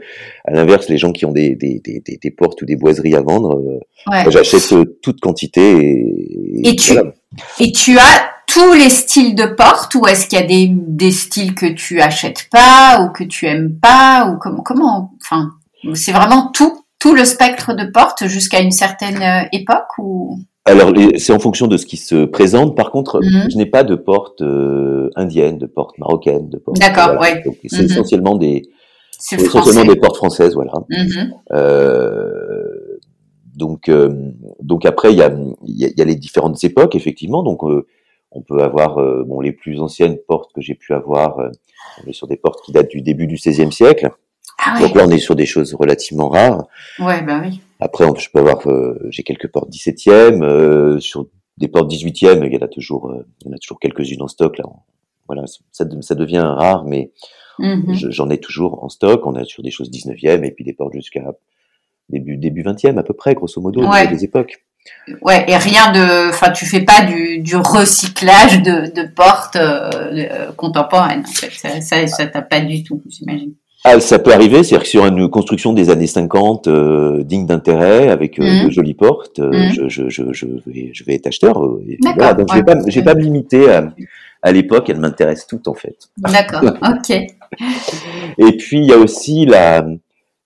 à l'inverse, les gens qui ont des, des, des, des, portes ou des boiseries à vendre, euh, j'achète euh, toute quantité. Et, et, tu, et tu as tous les styles de portes, ou est-ce qu'il y a des, des styles que tu achètes pas ou que tu aimes pas, ou comment, comment, enfin, c'est vraiment tout, tout le spectre de portes jusqu'à une certaine époque ou? Alors, c'est en fonction de ce qui se présente. Par contre, mhm. je n'ai pas de porte euh, indienne, de porte marocaine, de porte. D'accord, ouais. c'est mhm. essentiellement des, essentiellement des portes françaises, voilà. Mhm. Euh, donc, euh, donc après, il y a, y a les différentes époques, effectivement. Donc, euh, on peut avoir, bon, les plus anciennes portes que j'ai pu avoir, on est sur des portes qui datent du début du XVIe siècle. Ah Donc là, on est sur des choses relativement rares. Ouais, bah oui. Après, je peux avoir, euh, j'ai quelques portes 17e, euh, sur des portes 18e, il y en a toujours, euh, il y en a toujours quelques-unes en stock. Là, voilà, ça, ça devient rare, mais mhm. j'en ai toujours en stock. On a sur des choses 19e et puis des portes jusqu'à début début 20e à peu près, grosso modo, ouais. des époques. Ouais, et rien de, enfin, tu fais pas du, du recyclage de, de portes euh, contemporaines. En fait. Ça, ça, ça t'a pas du tout, j'imagine. Ah, ça peut arriver, c'est-à-dire que sur une construction des années 50 euh, digne d'intérêt, avec euh, mmh. de jolies portes, euh, mmh. je, je, je, je, vais, je vais être acheteur. voilà, donc je vais pas, je vais pas me limiter à, à l'époque, elles m'intéressent toutes en fait. D'accord, ok. Et puis il y a aussi la,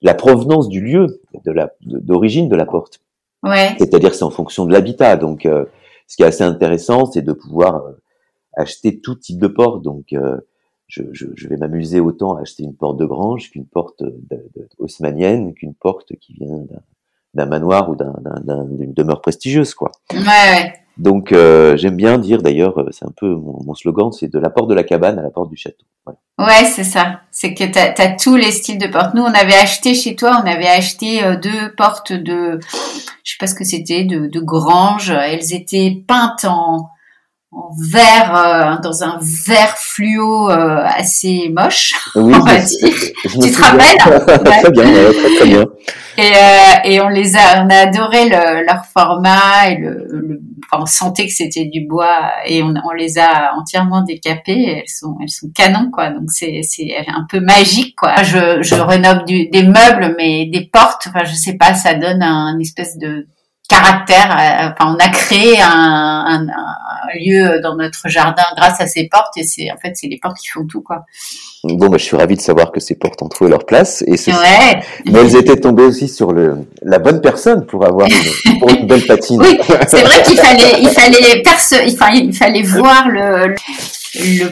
la provenance du lieu, de la d'origine de la porte. Ouais. C'est-à-dire c'est en fonction de l'habitat. Donc ce qui est assez intéressant, c'est de pouvoir acheter tout type de porte. Donc je, je, je vais m'amuser autant à acheter une porte de grange qu'une porte de, de, haussmannienne, qu'une porte qui vient d'un manoir ou d'une demeure prestigieuse, quoi. Ouais, ouais. Donc euh, j'aime bien dire d'ailleurs, euh, c'est un peu mon, mon slogan, c'est de la porte de la cabane à la porte du château. Voilà. Ouais, c'est ça. C'est que tu as, tous les styles de portes. Nous, on avait acheté chez toi, on avait acheté euh, deux portes de, je sais pas ce que c'était, de, de grange. Elles étaient peintes en en vert, euh, dans un vert fluo euh, assez moche, oui, on va dire. tu te rappelles Très bien, très, bien. Et, euh, et on les a, on a adoré le, leur format et le, le enfin, on sentait que c'était du bois et on, on, les a entièrement décapées. Elles sont, elles sont canons quoi. Donc c'est, c'est un peu magique quoi. Je, je rénove du, des meubles, mais des portes. Enfin, je sais pas, ça donne un espèce de caractère. Euh, enfin, on a créé un, un, un, lieu dans notre jardin grâce à ces portes et c'est en fait c'est les portes qui font tout quoi. Bon, bah, je suis ravi de savoir que ces portes ont trouvé leur place et ouais. mais elles étaient tombées aussi sur le la bonne personne pour avoir une, pour une belle patine. Oui, c'est vrai qu'il fallait il fallait perce, il fallait, il fallait voir le le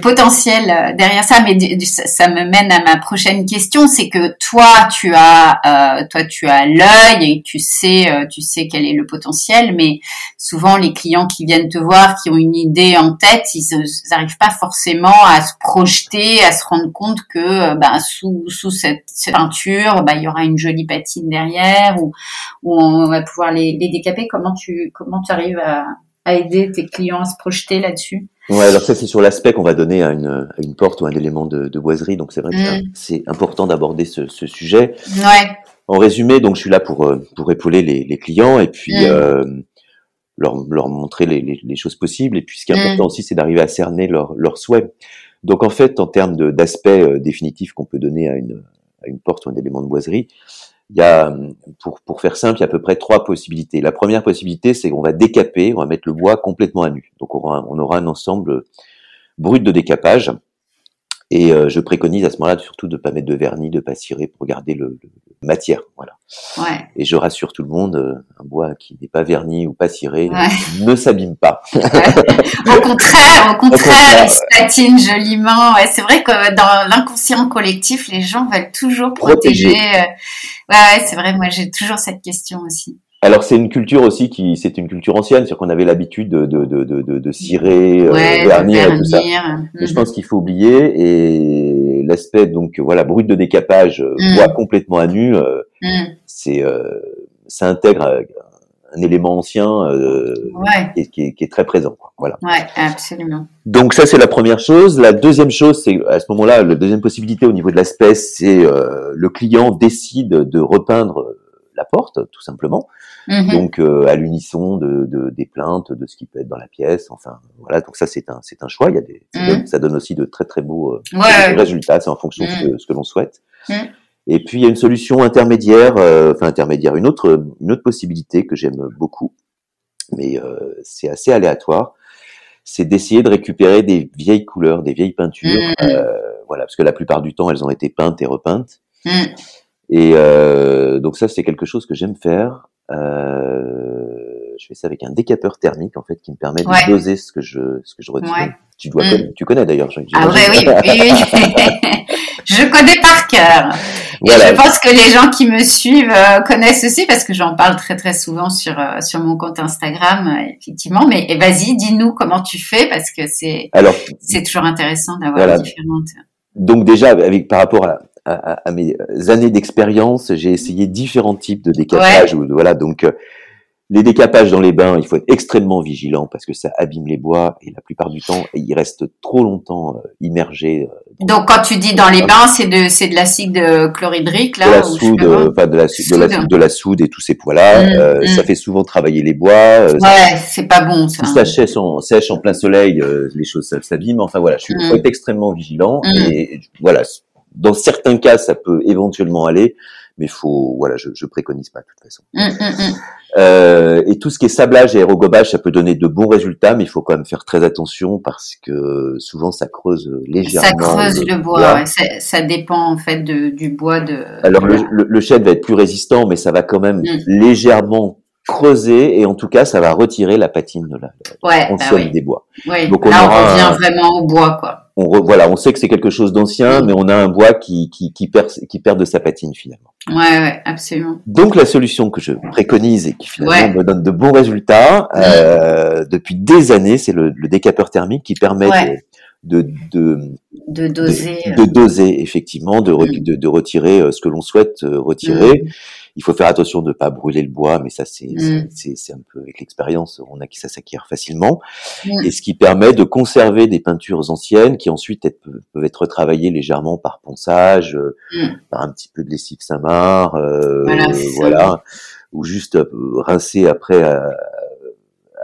potentiel derrière ça, mais ça me mène à ma prochaine question, c'est que toi tu as, euh, toi tu as l'œil et tu sais, euh, tu sais quel est le potentiel, mais souvent les clients qui viennent te voir, qui ont une idée en tête, ils n'arrivent pas forcément à se projeter, à se rendre compte que, bah, sous sous cette, peinture, bah, il y aura une jolie patine derrière, ou, ou on va pouvoir les, les décaper. Comment tu comment tu arrives à, à aider tes clients à se projeter là-dessus Ouais, alors ça c'est sur l'aspect qu'on va donner à une, à une porte ou un élément de, de boiserie, donc c'est vrai que mm. c'est important d'aborder ce, ce, sujet. Ouais. En résumé, donc je suis là pour euh, pour épauler les, les clients et puis mm. euh, leur, leur montrer les, les, les, choses possibles. Et puis ce qui est mm. important aussi, c'est d'arriver à cerner leurs leur souhaits. Donc en fait, en termes d'aspect euh, définitif qu'on peut donner à une, à une porte ou un élément de boiserie, il y a, pour, pour faire simple, il y a à peu près trois possibilités. La première possibilité, c'est qu'on va décaper, on va mettre le bois complètement à nu. Donc on aura, on aura un ensemble brut de décapage. Et euh, je préconise à ce moment-là surtout de ne pas mettre de vernis, de pas cirer pour garder le matière. Voilà. Ouais. Et je rassure tout le monde, euh, un bois qui n'est pas verni ou pas ciré ne s'abîme pas. au contraire, au contraire, il se patine joliment. Ouais, c'est vrai que dans l'inconscient collectif, les gens veulent toujours protéger. protéger. Euh, ouais, c'est vrai. Moi, j'ai toujours cette question aussi. Alors c'est une culture aussi qui, c'est une culture ancienne, c'est qu'on avait l'habitude de, de, de, de, de cirer, euh, ouais, vernir, et tout ça. Mais je pense qu'il faut oublier et l'aspect donc voilà brut de décapage, mm. bois complètement à nu, euh, mm. c'est euh, ça intègre un élément ancien euh, ouais. qui, est, qui, est, très présent. Quoi. Voilà. Ouais, absolument. Donc ça c'est la première chose. La deuxième chose, c'est à ce moment-là, la deuxième possibilité au niveau de l'aspect, c'est euh, le client décide de repeindre la porte, tout simplement. Mhm. Donc euh, à l'unisson de, de, des plaintes, de ce qui peut être dans la pièce. Enfin voilà. Donc ça c'est un c'est un choix. Il y a des ça, Mhm. donne, ça donne aussi de très très beaux euh, Ouais. résultats. C'est en fonction de ce Mhm. que, ce que l'on souhaite. Mhm. Et puis il y a une solution intermédiaire, euh, enfin intermédiaire, une autre une autre possibilité que j'aime beaucoup, mais euh, c'est assez aléatoire. C'est d'essayer de récupérer des vieilles couleurs, des vieilles peintures. Mhm. euh, voilà, parce que la plupart du temps elles ont été peintes et repeintes. Et euh, donc ça, c'est quelque chose que j'aime faire. Euh, je fais ça avec un décapeur thermique en fait qui me permet de Ouais. doser ce que je ce que je retire. Ouais. Tu dois Mm. tu connais d'ailleurs. Ah ouais, oui, oui, oui. je connais par cœur. Et Voilà. je pense que les gens qui me suivent euh, connaissent aussi parce que j'en parle très très souvent sur euh, sur mon compte Instagram, euh, effectivement. Mais vas-y, dis-nous comment tu fais parce que c'est c'est toujours intéressant d'avoir Voilà. différentes. donc déjà avec par rapport à, à, à mes années d'expérience, j'ai essayé différents types de décapage. de- voilà donc. euh, les décapages dans les bains, il faut être extrêmement vigilant parce que ça abîme les bois et la plupart du temps, ils restent trop longtemps euh, immergés euh, Donc quand tu dis dans les bains, c'est de c'est de l'acide de chlorhydrique de la là je sais soude, euh, enfin de la, de la, Soude. de la soude et tous ces poids-là. Mm, euh, mm. Ça fait souvent travailler les bois. euh, Ouais, c'est pas bon ça. Si ça sèche en, sèche en plein soleil, euh, les choses s'abîment. Enfin voilà, je suis Mm. faut être extrêmement vigilant. Et voilà, dans certains cas, ça peut éventuellement aller, mais faut voilà, je, je préconise pas de toute façon. Hum, hum, hum. Euh, et tout ce qui est sablage et aérogobage, ça peut donner de bons résultats, mais il faut quand même faire très attention parce que souvent ça creuse légèrement. Ça creuse le bois. bois. ouais. Ça, ça dépend en fait de, du bois de. Alors le, le, le chêne va être plus résistant, mais ça va quand même légèrement creuser et en tout cas ça va retirer la patine de la Ouais, bah oui. des bois. Oui, Donc, on là on revient vraiment au bois, quoi. On re- voilà, on sait que c'est quelque chose d'ancien, Mm. mais on a un bois qui qui qui perd qui perd de sa patine finalement. Ouais, ouais, absolument. Donc la solution que je préconise et qui finalement Ouais. me donne de bons résultats Mm. euh, depuis des années, c'est le, le décapeur thermique qui permet Ouais. De, de, de, doser. de, de doser effectivement, de, re- Mm. de, de retirer euh, ce que l'on souhaite euh, retirer. Il faut faire attention de ne pas brûler le bois, mais ça c'est Mm. c'est un peu avec l'expérience, on a qui ça s'acquiert facilement. Mm. Et ce qui permet de conserver des peintures anciennes qui ensuite être- peuvent être retravaillées légèrement par ponçage, euh, Mm. par un petit peu de lessive Samar, euh, Voilà, ou juste euh, rincer après à,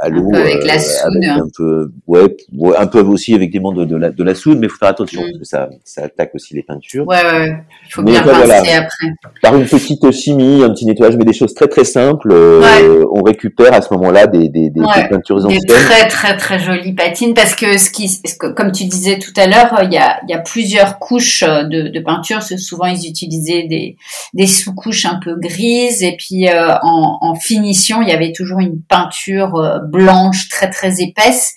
à l'eau peu avec la soude. avec un peu, ouais, ouais, un peu aussi avec des de, de la, de la soude, mais il faut faire attention Mm. parce que ça, ça attaque aussi les peintures. Ouais, ouais, ouais. Il faut Mais bien voilà. après. Par une petite chimie, un petit nettoyage, mais des choses très très simples, euh, Ouais. on récupère à ce moment-là des, des, des, Ouais. des peintures Des très très très jolies patines parce que ce qui, ce que- comme tu disais tout à l'heure, il y a, y a plusieurs couches euh, de, de peinture. Souvent ils utilisaient des, des sous-couches un peu grises et puis euh, en, en finition il y avait toujours une peinture euh, blanche très très épaisse.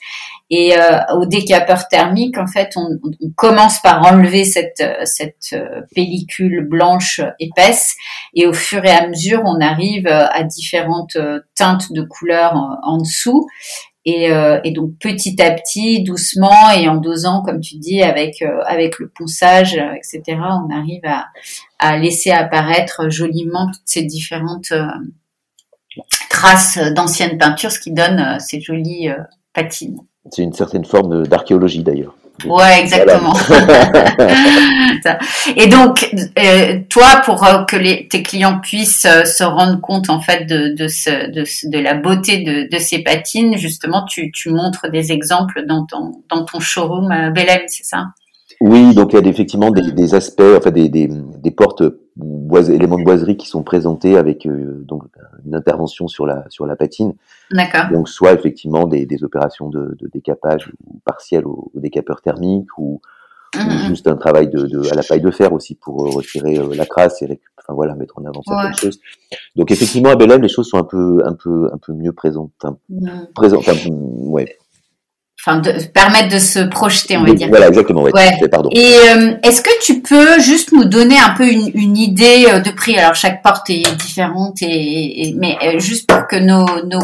Et euh, au décapeur thermique, en fait, on, commence par enlever cette, euh, cette euh, pellicule blanche épaisse, et au fur et à mesure, on arrive à différentes teintes de couleurs en, dessous. Et, donc petit à petit, doucement et en dosant, comme tu dis, avec avec le ponçage, etc., on arrive à, à laisser apparaître joliment toutes ces différentes traces d'anciennes peintures, ce qui donne euh, ces jolies euh, patines. C'est une certaine forme d'archéologie d'ailleurs. Ouais, exactement. Et donc, euh, toi, pour que les, tes clients puissent se rendre compte en fait de, de, ce, de, ce- de la beauté de, de ces patines, justement, tu, tu montres des exemples dans ton, dans ton showroom à Belém, c'est ça? Oui, donc il y a effectivement des, des aspects, enfin des, des, des portes boise- éléments de boiserie qui sont présentés avec euh, donc une intervention sur la sur la patine. D'accord. Donc soit effectivement des, des opérations de, de décapage ou partiel au, au décapeur thermique ou, ou Mhm. juste un travail de, de- à la paille de fer aussi pour retirer euh, la crasse et enfin voilà mettre en avant certaines Ouais. choses. Donc effectivement à Belém les choses sont un peu un peu un peu mieux présentes, un, Mhm. présentes, un ouais. Enfin de permettre de se projeter, on va dire. Voilà, exactement. Ouais. Pardon. Et euh, est-ce que tu peux juste nous donner un peu une, une, idée euh, de prix? Alors chaque porte est différente, et, mais euh, juste pour que nos, nos,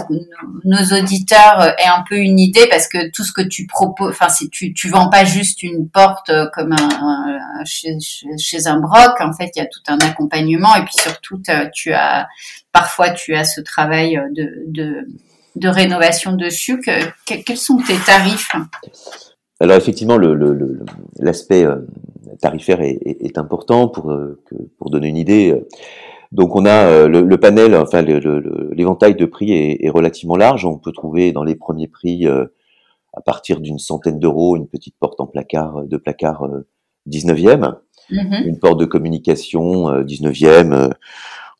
nos auditeurs aient un peu une idée, parce que tout ce que tu proposes, enfin si tu tu vends pas juste une porte comme un, chez, chez, un broc, en fait il y a tout un accompagnement et puis surtout tu as parfois tu as ce travail de, de de rénovation dessus. Que, quels sont tes tarifs? Alors effectivement, l'aspect le, euh, tarifaire est, est, important pour, euh, pour donner une idée. Donc on a euh, le, panel, enfin l'éventail de prix est, est, relativement large. On peut trouver dans les premiers prix à partir d'une centaine d'euros une petite porte en placard de placard 19e, mm-hmm. une porte de communication 19e.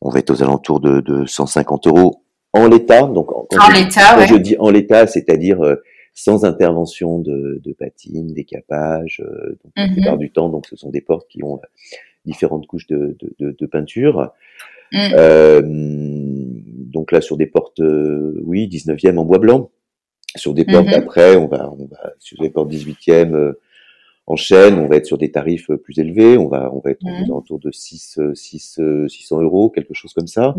on va être aux alentours de, de 150 euros en l'état. Donc, en l'état, je dis en l'état, c'est-à-dire euh, sans intervention de, de patine, décapage. Euh, donc, La mhm. plupart du temps, donc, ce sont des portes qui ont euh, différentes couches de, de, de peinture. Mhm. Euh, donc là, sur des portes, oui, 19e en bois blanc. Sur des portes mhm. après, on va, on va sur des portes 18e en chaîne, on va être sur des tarifs plus élevés. On va, on va être autour de 6, 6, 600 euros, quelque chose comme ça.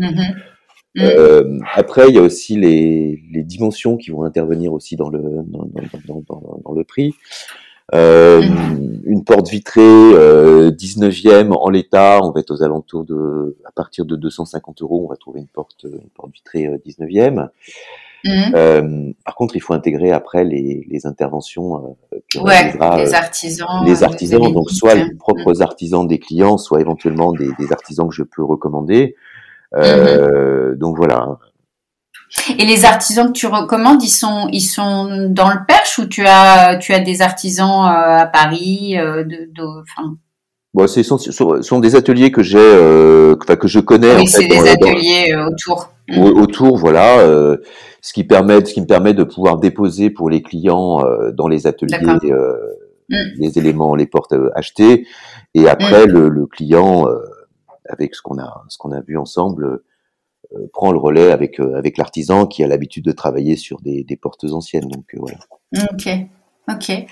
Mm. Euh, après, il y a aussi les, les, dimensions qui vont intervenir aussi dans le dans, dans, dans, dans le prix. Euh, mm. Une porte vitrée euh, 19e en l'état, on va être aux alentours de, à partir de 250 euros, on va trouver une porte, une porte vitrée 19e. Euh, mm. Euh, par contre, il faut intégrer après les, les interventions euh, que ouais, les artisans, les artisans, donc soit les propres artisans des clients, soit éventuellement des, des artisans que je peux recommander. Euh, mhm. Donc voilà. Et les artisans que tu recommandes, ils sont, ils sont dans le Perche ou tu as, tu as des artisans euh, à Paris euh, de, de Bon, ce sont, sont, des ateliers que j'ai, euh, que je connais. Oui, c'est des ateliers autour. Mhm. Autour, voilà, euh, ce qui permet, ce qui me permet de pouvoir déposer pour les clients dans les ateliers mhm. les éléments, les portes achetées, et après le, le, client avec ce qu'on a, ce qu'on a vu ensemble, euh, prend le relais avec euh, avec l'artisan qui a l'habitude de travailler sur des, des portes anciennes. Donc euh, voilà. Ok, ok.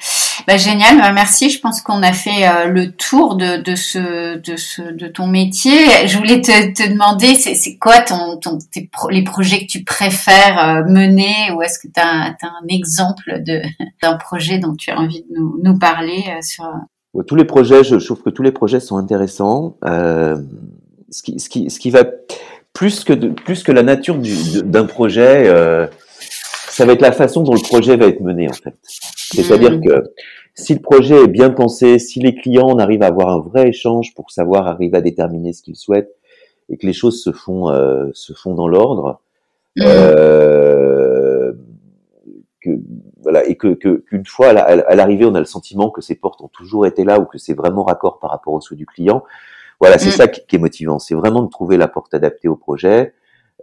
Bah, génial, bah, merci. Je pense qu'on a fait le tour de, de, ce, de, ce, de ton métier. Je voulais te, te demander, c'est quoi ton, ton, tes les projets que tu préfères mener ou est-ce que tu as, un exemple d'un projet dont tu as envie de nous, nous parler sur, tous les projets, je, trouve que tous les projets sont intéressants. Euh, ce, qui, ce, qui, ce qui va plus que de, plus que la nature d'un projet, euh, ça va être la façon dont le projet va être mené en fait. C'est-à-dire mmh. que si le projet est bien pensé, si les clients arrivent à avoir un vrai échange pour savoir arriver à déterminer ce qu'ils souhaitent et que les choses se font euh, se font dans l'ordre, mmh. euh, que voilà, et que qu'une fois à l'arrivée, on a le sentiment que ces portes ont toujours été là ou que c'est vraiment raccord par rapport au souhait du client. Voilà, c'est mm. ça qui, est motivant. C'est vraiment de trouver la porte adaptée au projet,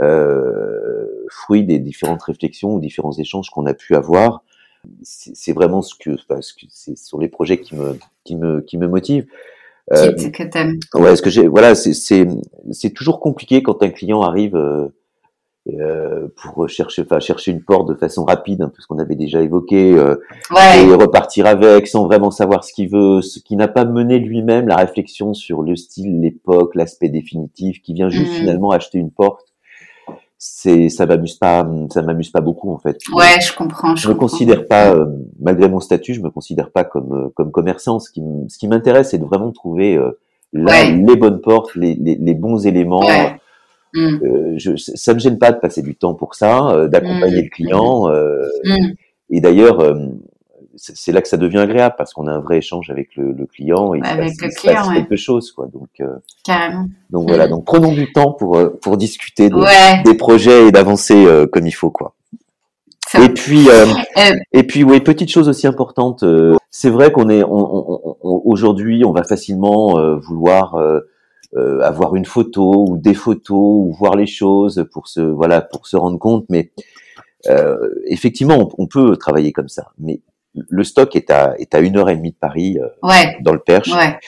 euh, fruit des différentes réflexions ou différents échanges qu'on a pu avoir. C'est vraiment ce que, enfin, ce que c'est sur les projets qui me qui me qui me motivent. Euh, que t'aimes. Ouais, ce que j'ai, voilà, c'est c'est toujours compliqué quand un client arrive. Euh, euh, pour chercher, enfin chercher une porte de façon rapide, un peu ce qu'on avait déjà évoqué, euh, et repartir avec sans vraiment savoir ce qu'il veut, ce qui n'a pas mené lui-même la réflexion sur le style, l'époque, l'aspect définitif, qui vient juste mmh. finalement acheter une porte. C'est, ça m'amuse pas, ça m'amuse pas beaucoup en fait. Ouais, je comprends. Je, me considère pas, euh, malgré mon statut, je me considère pas comme comme commerçant. Ce qui, ce qui m'intéresse, c'est de vraiment trouver là les bonnes portes, les, les, les bons éléments. Mm. Euh, je, ça me gêne pas de passer du temps pour ça, euh, d'accompagner mm. le client. Euh, mm. Et d'ailleurs, euh, c'est là que ça devient agréable parce qu'on a un vrai échange avec le, le client et il avec se passe, le client, quelque chose, quoi. Donc, Carrément. donc voilà. Donc prenons du temps pour pour discuter des projets et d'avancer comme il faut, quoi. Et puis, et puis, oui, petite chose aussi importante. c'est vrai qu'on est, on, on, on, aujourd'hui, on va facilement vouloir euh, avoir une photo ou des photos ou voir les choses pour se voilà pour se rendre compte. Mais euh, effectivement, on, peut travailler comme ça. Mais le stock est à est à une heure et demie de Paris euh, dans le Perche. Ouais.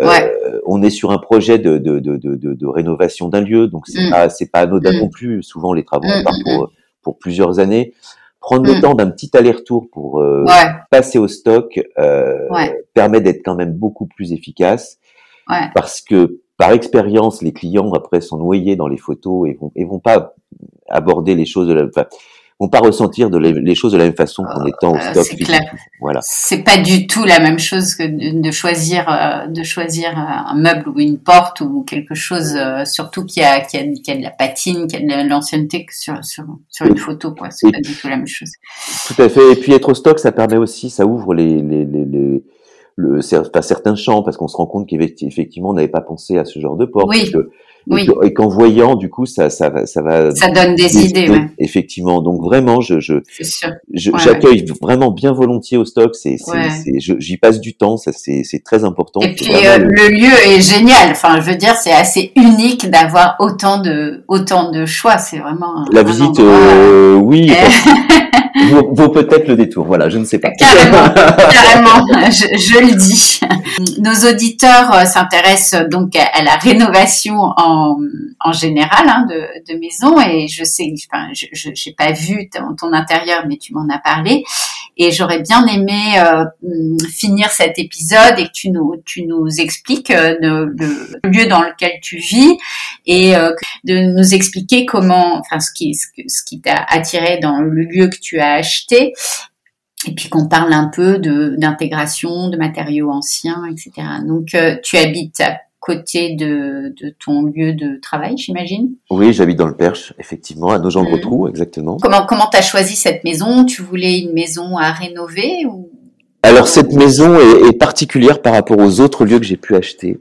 Euh, on est sur un projet de, de, de, de, de rénovation d'un lieu, donc c'est mm. pas c'est pas anodin mm. non plus. Souvent les travaux mm, partent pour, pour plusieurs années. prendre le Mm. temps d'un petit aller-retour pour euh, Ouais, passer au stock euh, Ouais. permet d'être quand même beaucoup plus efficace ouais. parce que par expérience, les clients après sont noyés dans les photos et vont et vont pas aborder les choses de la, enfin, vont pas ressentir de les choses de la même façon qu'en étant au Euh, stock. c'est clair. Voilà. C'est pas du tout la même chose que de, choisir euh, de choisir euh, un meuble ou une porte ou quelque chose euh, surtout qui a, qui a qui a de la patine, qui a de l'ancienneté sur sur sur une photo quoi. C'est pas du tout la même chose. Tout à fait. Et puis être au stock, ça permet aussi, ça ouvre les, les, les le, pas certains champs parce qu'on se rend compte qu'effectivement on n'avait pas pensé à ce genre de porte. Oui. Que- Oui. Et que- et qu'en voyant, du coup, ça, ça, va- ça va. Ça donne des idées, ouais. Effectivement. Donc vraiment, je, je, Ouais, j'accueille vraiment bien volontiers au stock. C'est, c'est, j'y passe du temps. Ça, c'est, c'est très important. Et puis euh, le- le lieu est génial. Enfin, je veux dire, c'est assez unique d'avoir autant de autant de choix. C'est vraiment un, la un visite, endroit, euh, oui, Eh. vaut, vaut peut-être le détour. Voilà, je ne sais pas. Carrément, carrément, je, je le dis. Nos auditeurs euh, s'intéressent donc à, à la rénovation en, en général hein, de, de maisons et je sais, enfin, je j'ai pas vu ton, ton intérieur, mais tu m'en as parlé et j'aurais bien aimé euh, finir cet épisode et que tu nous expliques euh, le, lieu dans lequel tu vis et euh, de nous expliquer comment, enfin, ce qui t'a attiré dans le lieu que tu as acheté et puis qu'on parle un peu d'intégration de matériaux anciens, etc. Donc tu habites côté de, de ton lieu de travail, j'imagine. Oui, j'habite dans le Perche, effectivement, à Nogent-Rotrou, Mhm. exactement. Comment comment t'as choisi cette maison? Tu voulais une maison à rénover ou? Alors cette maison est, est particulière par rapport aux autres lieux que j'ai pu acheter.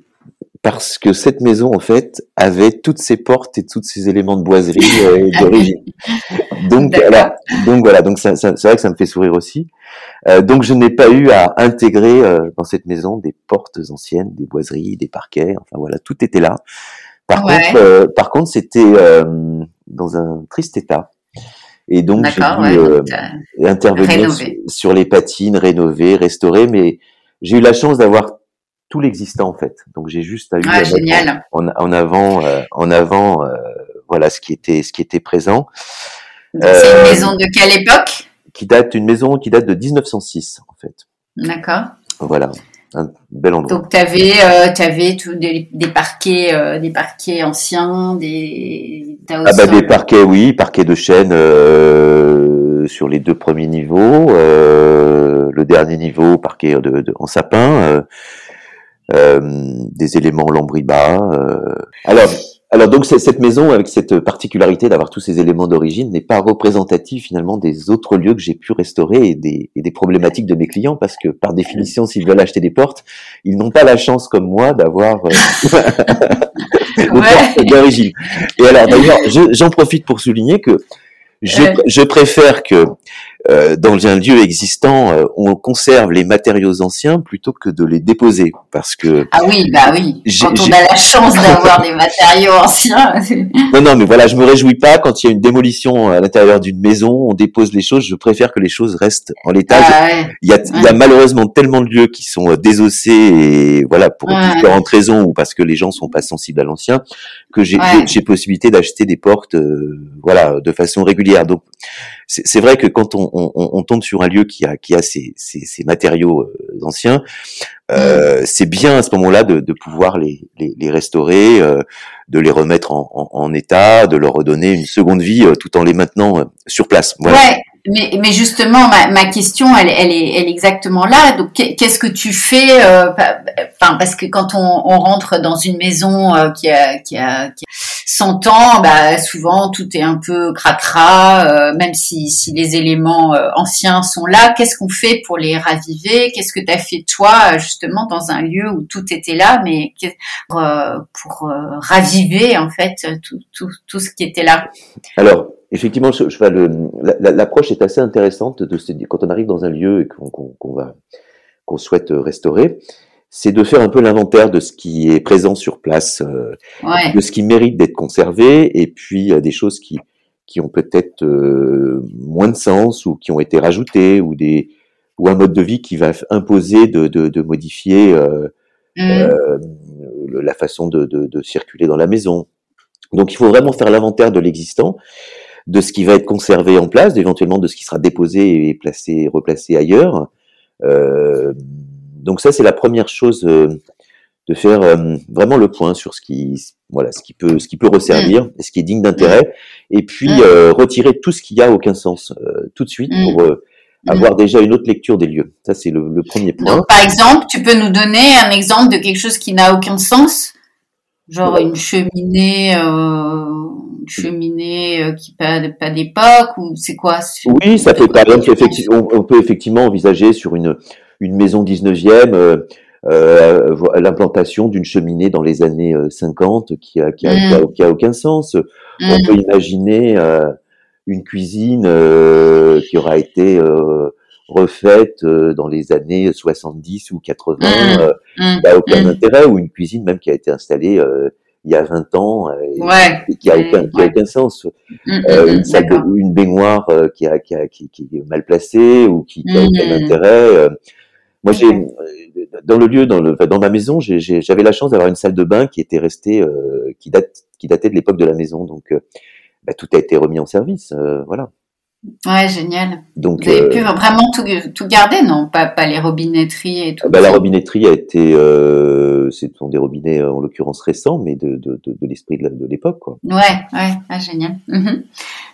Parce que cette maison, en fait, avait toutes ses portes et tous ses éléments de boiserie euh, d'origine. Donc, voilà, donc voilà, donc ça, ça- c'est vrai que ça me fait sourire aussi. Euh, donc je n'ai pas eu à intégrer euh, dans cette maison des portes anciennes, des boiseries, des parquets. Enfin voilà, tout était là. Par Ouais. contre, euh, par contre, c'était euh, dans un triste état. Et donc j'ai dû ouais. euh, intervenir sur, sur les patines, rénover, restaurer, mais j'ai eu la chance d'avoir tout l'existant en fait. Donc j'ai juste à eu Ah, génial. en, en avant, euh, en avant, euh, voilà ce qui était, ce qui était présent, C'est une euh, maison de quelle époque? qui date une maison qui date de 1906 en fait. D'accord. Voilà, un bel endroit. Donc t'avais euh, t'avais tout des, des parquets des parquets anciens, des Ah bah des parquets, oui, parquets de chêne sur les deux premiers niveaux, euh, le dernier niveau parquet de, de- en sapin, euh, des éléments lambris-bas. euh. Alors, alors donc cette maison avec cette particularité d'avoir tous ces éléments d'origine n'est pas représentative finalement des autres lieux que j'ai pu restaurer et des, et des problématiques de mes clients parce que par définition s'ils veulent acheter des portes, ils n'ont pas la chance comme moi d'avoir euh, des Ouais. portes d'origine. Et alors d'ailleurs, je- j'en profite pour souligner que je, je préfère que euh, dans un lieu existant, euh, on conserve les matériaux anciens plutôt que de les déposer, parce que Ah oui, bah oui. Quand on a la chance d'avoir des matériaux anciens. non, non, mais voilà, je me réjouis pas quand il y a une démolition à l'intérieur d'une maison, on dépose les choses. Je préfère que les choses restent en l'état. Ah ouais. Il y a, il y a malheureusement tellement de lieux qui sont euh, désossés et voilà pour Ouais. différentes raisons ou parce que les gens sont pas sensibles à l'ancien que j'ai Ouais. possibilité d'acheter des portes euh, voilà de façon régulière. Donc c'est vrai que quand on, on, on tombe sur un lieu qui a qui a ces, ces, ces matériaux euh, anciens, euh, c'est bien à ce moment-là de, de pouvoir les, les, les restaurer, euh, de les remettre en, en, en état, de leur redonner une seconde vie euh, tout en les maintenant euh, sur place. Voilà. Ouais. Mais, mais justement, ma, ma question, elle, elle, est, elle est exactement là. Donc, qu'est- qu'est-ce que tu fais euh, parce que quand on, on rentre dans une maison euh, qui, a, qui, a, qui a 100 ans, bah, souvent tout est un peu cracra, euh, même si, si les éléments euh, anciens sont là. Qu'est-ce qu'on fait pour les raviver? Qu'est-ce que tu as fait toi, justement, dans un lieu où tout était là, mais pour, euh, pour euh, raviver en fait tout, tout, tout ce qui était là? Alors, effectivement, je, je, le- la- l'approche est assez intéressante de quand on arrive dans un lieu et qu'on qu'on- qu'on va qu'on souhaite restaurer, c'est de faire un peu l'inventaire de ce qui est présent sur place, euh, Ouais. de ce qui mérite d'être conservé, et puis euh, des choses qui qui ont peut-être euh, moins de sens ou qui ont été rajoutées ou des ou un mode de vie qui va imposer de, de, de modifier euh, Mmh. euh, la façon de, de, de circuler dans la maison. Donc il faut vraiment faire l'inventaire de l'existant. De ce qui va être conservé en place, éventuellement de ce qui sera déposé et placé, replacé ailleurs. Euh, donc ça, c'est la première chose de faire vraiment le point sur ce qui, voilà, ce qui peut, ce qui peut resservir, mm. ce qui est digne d'intérêt, et puis mm. retirer tout ce qui a aucun sens tout de suite mm. pour avoir déjà une autre lecture des lieux. Ça, c'est le, premier point. Donc, par exemple, tu peux nous donner un exemple de quelque chose qui n'a aucun sens Genre une cheminée, euh, une cheminée euh, qui pas, pas d'époque ou c'est quoi? Oui, ça fait par exemple on, on, peut effectivement envisager sur une, une maison 19e euh, euh, l'implantation d'une cheminée dans les années 50 qui a, qui a, qui a, mm. aucun sens. On mm. peut imaginer une cuisine euh, qui aura été euh, refaite euh, dans les années 70 ou 80, mmh. mmh. n'a aucun mmh. intérêt, ou une cuisine même qui a été installée il y a 20 ans et, qui a aucun, qui a aucun sens. une, baignoire qui, a, qui, a, qui, qui, est mal placée ou qui, qui a aucun intérêt. moi, j'ai dans le lieu, dans, le, dans ma maison, j'avais la chance d'avoir une salle de bain qui était restée, qui date, qui datait de l'époque de la maison. Donc, bah, tout a été remis en service. Euh, voilà. Ouais, génial. Donc, Vous avez pu euh, vraiment tout, tout garder, non? Pas, pas les robinetteries et tout. Bah, la robinetterie a été, euh, c'est sont des robinets euh, en l'occurrence récents, mais de, de, de, de l'esprit de l'époque, quoi. Ouais, ouais, ah, génial. Mhm.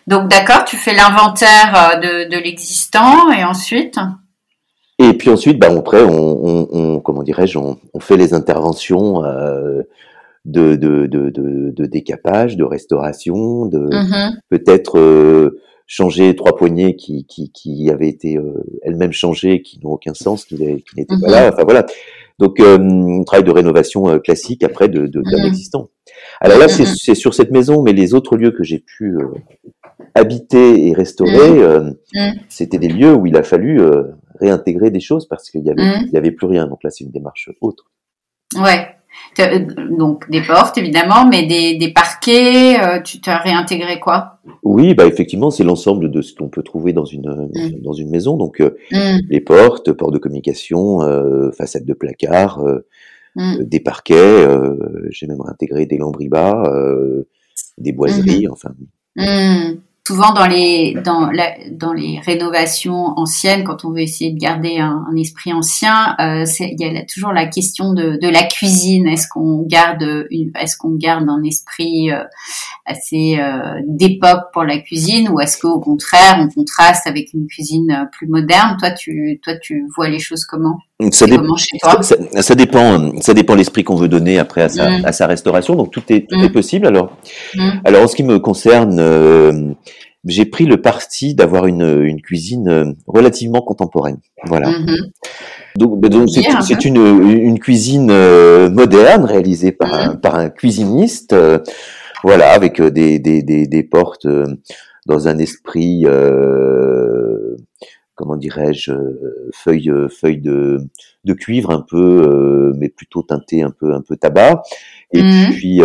Donc d'accord, tu fais l'inventaire de, de l'existant et ensuite? Et puis ensuite, bah après, on, on, on comment dirais-je, on, on, fait les interventions. Euh, de, de, de, de, décapage, de restauration, de mm-hmm. peut-être changer trois poignées qui, qui, qui avaient été euh, elles-mêmes changées, qui n'ont aucun sens, qui, qui n'étaient pas là. Mm-hmm. Enfin voilà. Donc euh, un travail de rénovation classique après de, de, d'un mm-hmm. existant. Alors là, c'est sur cette maison, mais les autres lieux que j'ai pu habiter et restaurer, c'était des lieux où il a fallu réintégrer des choses parce qu'il y avait, il y avait plus rien. Donc là, c'est une démarche autre. Ouais. Euh, donc des portes évidemment, mais des, des parquets, euh, tu t'as réintégré quoi? Oui, bah effectivement, c'est l'ensemble de ce qu'on peut trouver dans une mm. dans une maison. Donc euh, mm. les portes, portes de communication, euh, façades de placard, mm. des parquets. J'ai même réintégré des lambribas, des boiseries, mm-hmm. enfin souvent dans les dans la, dans les rénovations anciennes, quand on veut essayer de garder un, esprit ancien, euh, il y a toujours la question de, de la cuisine. Est-ce qu'on garde une, est-ce qu'on garde un esprit euh, assez euh, d'époque pour la cuisine, ou est-ce qu'au contraire on contraste avec une cuisine euh, plus moderne? Toi, tu toi tu vois les choses comment? Ça, dépend, ça, ça, dépend, ça dépend l'esprit qu'on veut donner après à sa, mmh. à sa restauration. Donc tout est, tout est mmh. possible. Alors, mmh. alors en ce qui me concerne, euh, j'ai pris le parti d'avoir une, une cuisine euh, relativement contemporaine. Voilà. Donc, ben, donc c'est, une, une cuisine euh, moderne réalisée par, un, par un cuisiniste. voilà, avec des, des, des, des portes dans un esprit comment dirais-je, euh, feuille, euh, feuille de, de cuivre un peu, euh, mais plutôt teintée un peu, un peu tabac. Et mmh. puis,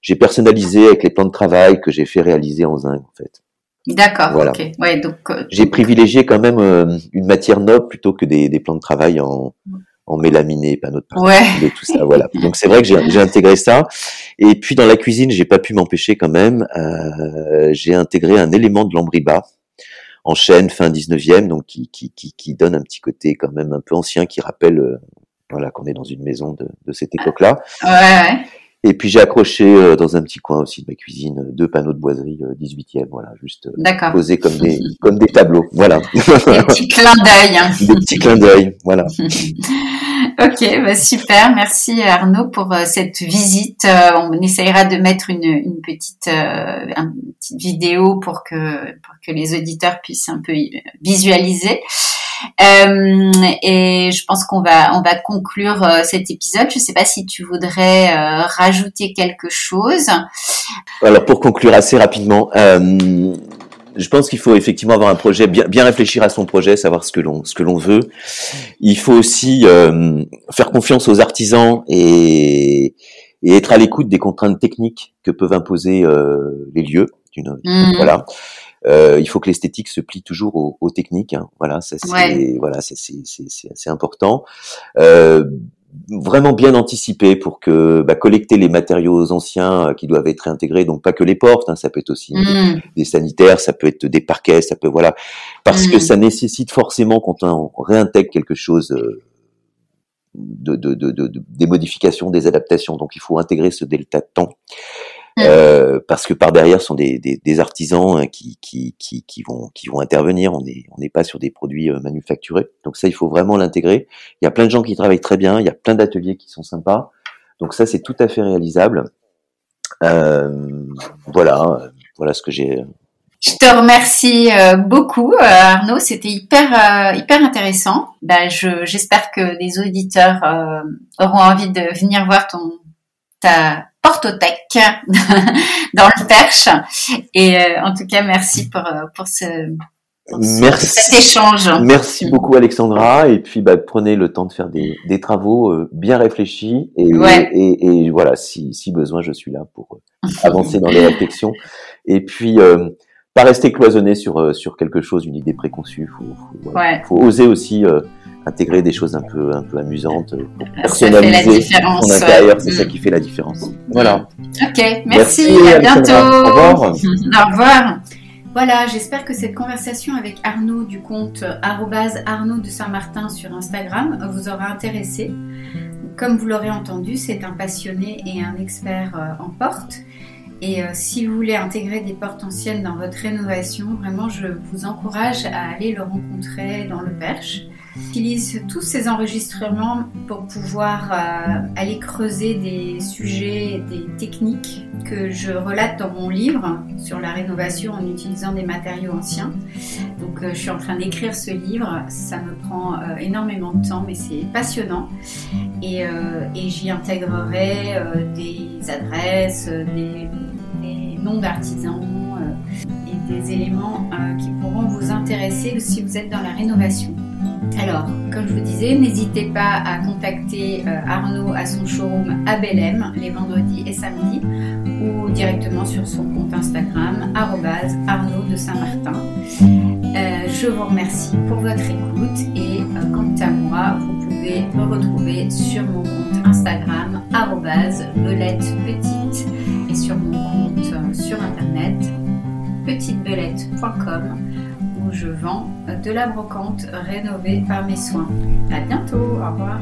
j'ai personnalisé avec les plans de travail que j'ai fait réaliser en zinc, en fait. D'accord. Voilà. Ouais, donc, j'ai privilégié quand même une matière noble plutôt que des, des plans de travail en, en mélaminé, panneau de ouais. et tout ça. Voilà. Donc c'est vrai que j'ai intégré ça. Et puis dans la cuisine, j'ai pas pu m'empêcher quand même. Euh, j'ai intégré un élément de lambriba en chaîne fin 19e, donc qui, qui, qui, qui, donne un petit côté quand même un peu ancien, qui rappelle euh, voilà qu'on est dans une maison de, de cette époque-là. Ouais, ouais. Et puis j'ai accroché euh, dans un petit coin aussi de ma cuisine euh, deux panneaux de boiserie 18e, voilà, juste posés comme des comme des tableaux, voilà. Des petits clins d'œil. Hein. Des petits clins d'œil, voilà. ok, bah super, merci Arnaud pour cette visite. on essayera de mettre une, une petite une petite vidéo pour que pour que les auditeurs puissent un peu visualiser. Euh, et je pense qu'on va on va conclure euh, cet épisode. Je ne sais pas si tu voudrais euh, rajouter quelque chose. Alors pour conclure assez rapidement, je pense qu'il faut effectivement avoir un projet, bien, bien réfléchir à son projet, savoir ce que l'on ce que l'on veut. Il faut aussi faire confiance aux artisans et, et être à l'écoute des contraintes techniques que peuvent imposer les lieux. Mmh. Voilà. Euh, il faut que l'esthétique se plie toujours aux, techniques. Hein. Voilà, ça c'est voilà, c'est c'est important. Euh, vraiment bien anticiper pour que bah, collecter les matériaux anciens euh, qui doivent être réintégrés, donc pas que les portes, hein, ça peut être aussi Mm. des sanitaires, ça peut être des parquets, ça peut voilà, parce que Mm. ça nécessite forcément quand on réintègre quelque chose euh, de, de, de- de- des modifications, des adaptations, donc il faut intégrer ce delta de temps. Mm. Euh, parce que par derrière sont des, des, des artisans hein, qui, qui, qui, qui vont qui vont intervenir. On n'est on n'est pas sur des produits euh, manufacturés. Donc ça, il faut vraiment l'intégrer. Il y a plein de gens qui travaillent très bien. Il y a plein d'ateliers qui sont sympas. Donc ça, c'est tout à fait réalisable. Euh, voilà, euh, voilà ce que j'ai. Je te remercie euh, beaucoup, euh, Arnaud. C'était hyper, euh, hyper intéressant. Je, j'espère que les auditeurs euh, auront envie de venir voir ton ta portothèque dans le Perche. Et euh, en tout cas, merci pour euh, pour ce pour Merci. cet échange. Merci beaucoup Alexandra et puis bah, prenez le temps de faire des, des travaux euh, bien réfléchis et, Ouais. et, et voilà si, si besoin je suis là pour avancer dans les réflexions et puis euh, pas rester cloisonné sur sur quelque chose une idée préconçue faut faut, voilà. Ouais. faut oser aussi intégrer des choses un peu un peu amusantes euh, pour Ça personnaliser différence. son intérieur c'est ça Mm. qui fait la différence voilà Ok, merci, à Alexandra. bientôt. au revoir Au revoir. Voilà, j'espère que cette conversation avec Arnaud du compte arrobase Arnaud de Saint-Martin sur Instagram vous aura intéressé. Comme vous l'aurez entendu, c'est un passionné et un expert euh, en portes. Et euh, si vous voulez intégrer des portes anciennes dans votre rénovation, vraiment, je vous encourage à aller le rencontrer dans le Perche. J'utilise tous ces enregistrements pour pouvoir euh, aller creuser des sujets, des techniques que je relate dans mon livre sur la rénovation en utilisant des matériaux anciens. Donc euh, je suis en train d'écrire ce livre, ça me prend euh, énormément de temps mais c'est passionnant et, j'y intégrerai des adresses, des, noms d'artisans et des éléments qui pourront vous intéresser si vous êtes dans la rénovation. Alors, comme je vous disais, n'hésitez pas à contacter euh, Arnaud à son showroom à Belém les vendredis et samedis ou directement sur son compte Instagram Arnaud de Saint-Martin. Euh, je vous remercie pour votre écoute et euh, quant à moi, vous pouvez me retrouver sur mon compte Instagram belette petite et sur mon compte sur internet petitebelette.com je vends de la brocante rénovée par mes soins. À bientôt, au revoir.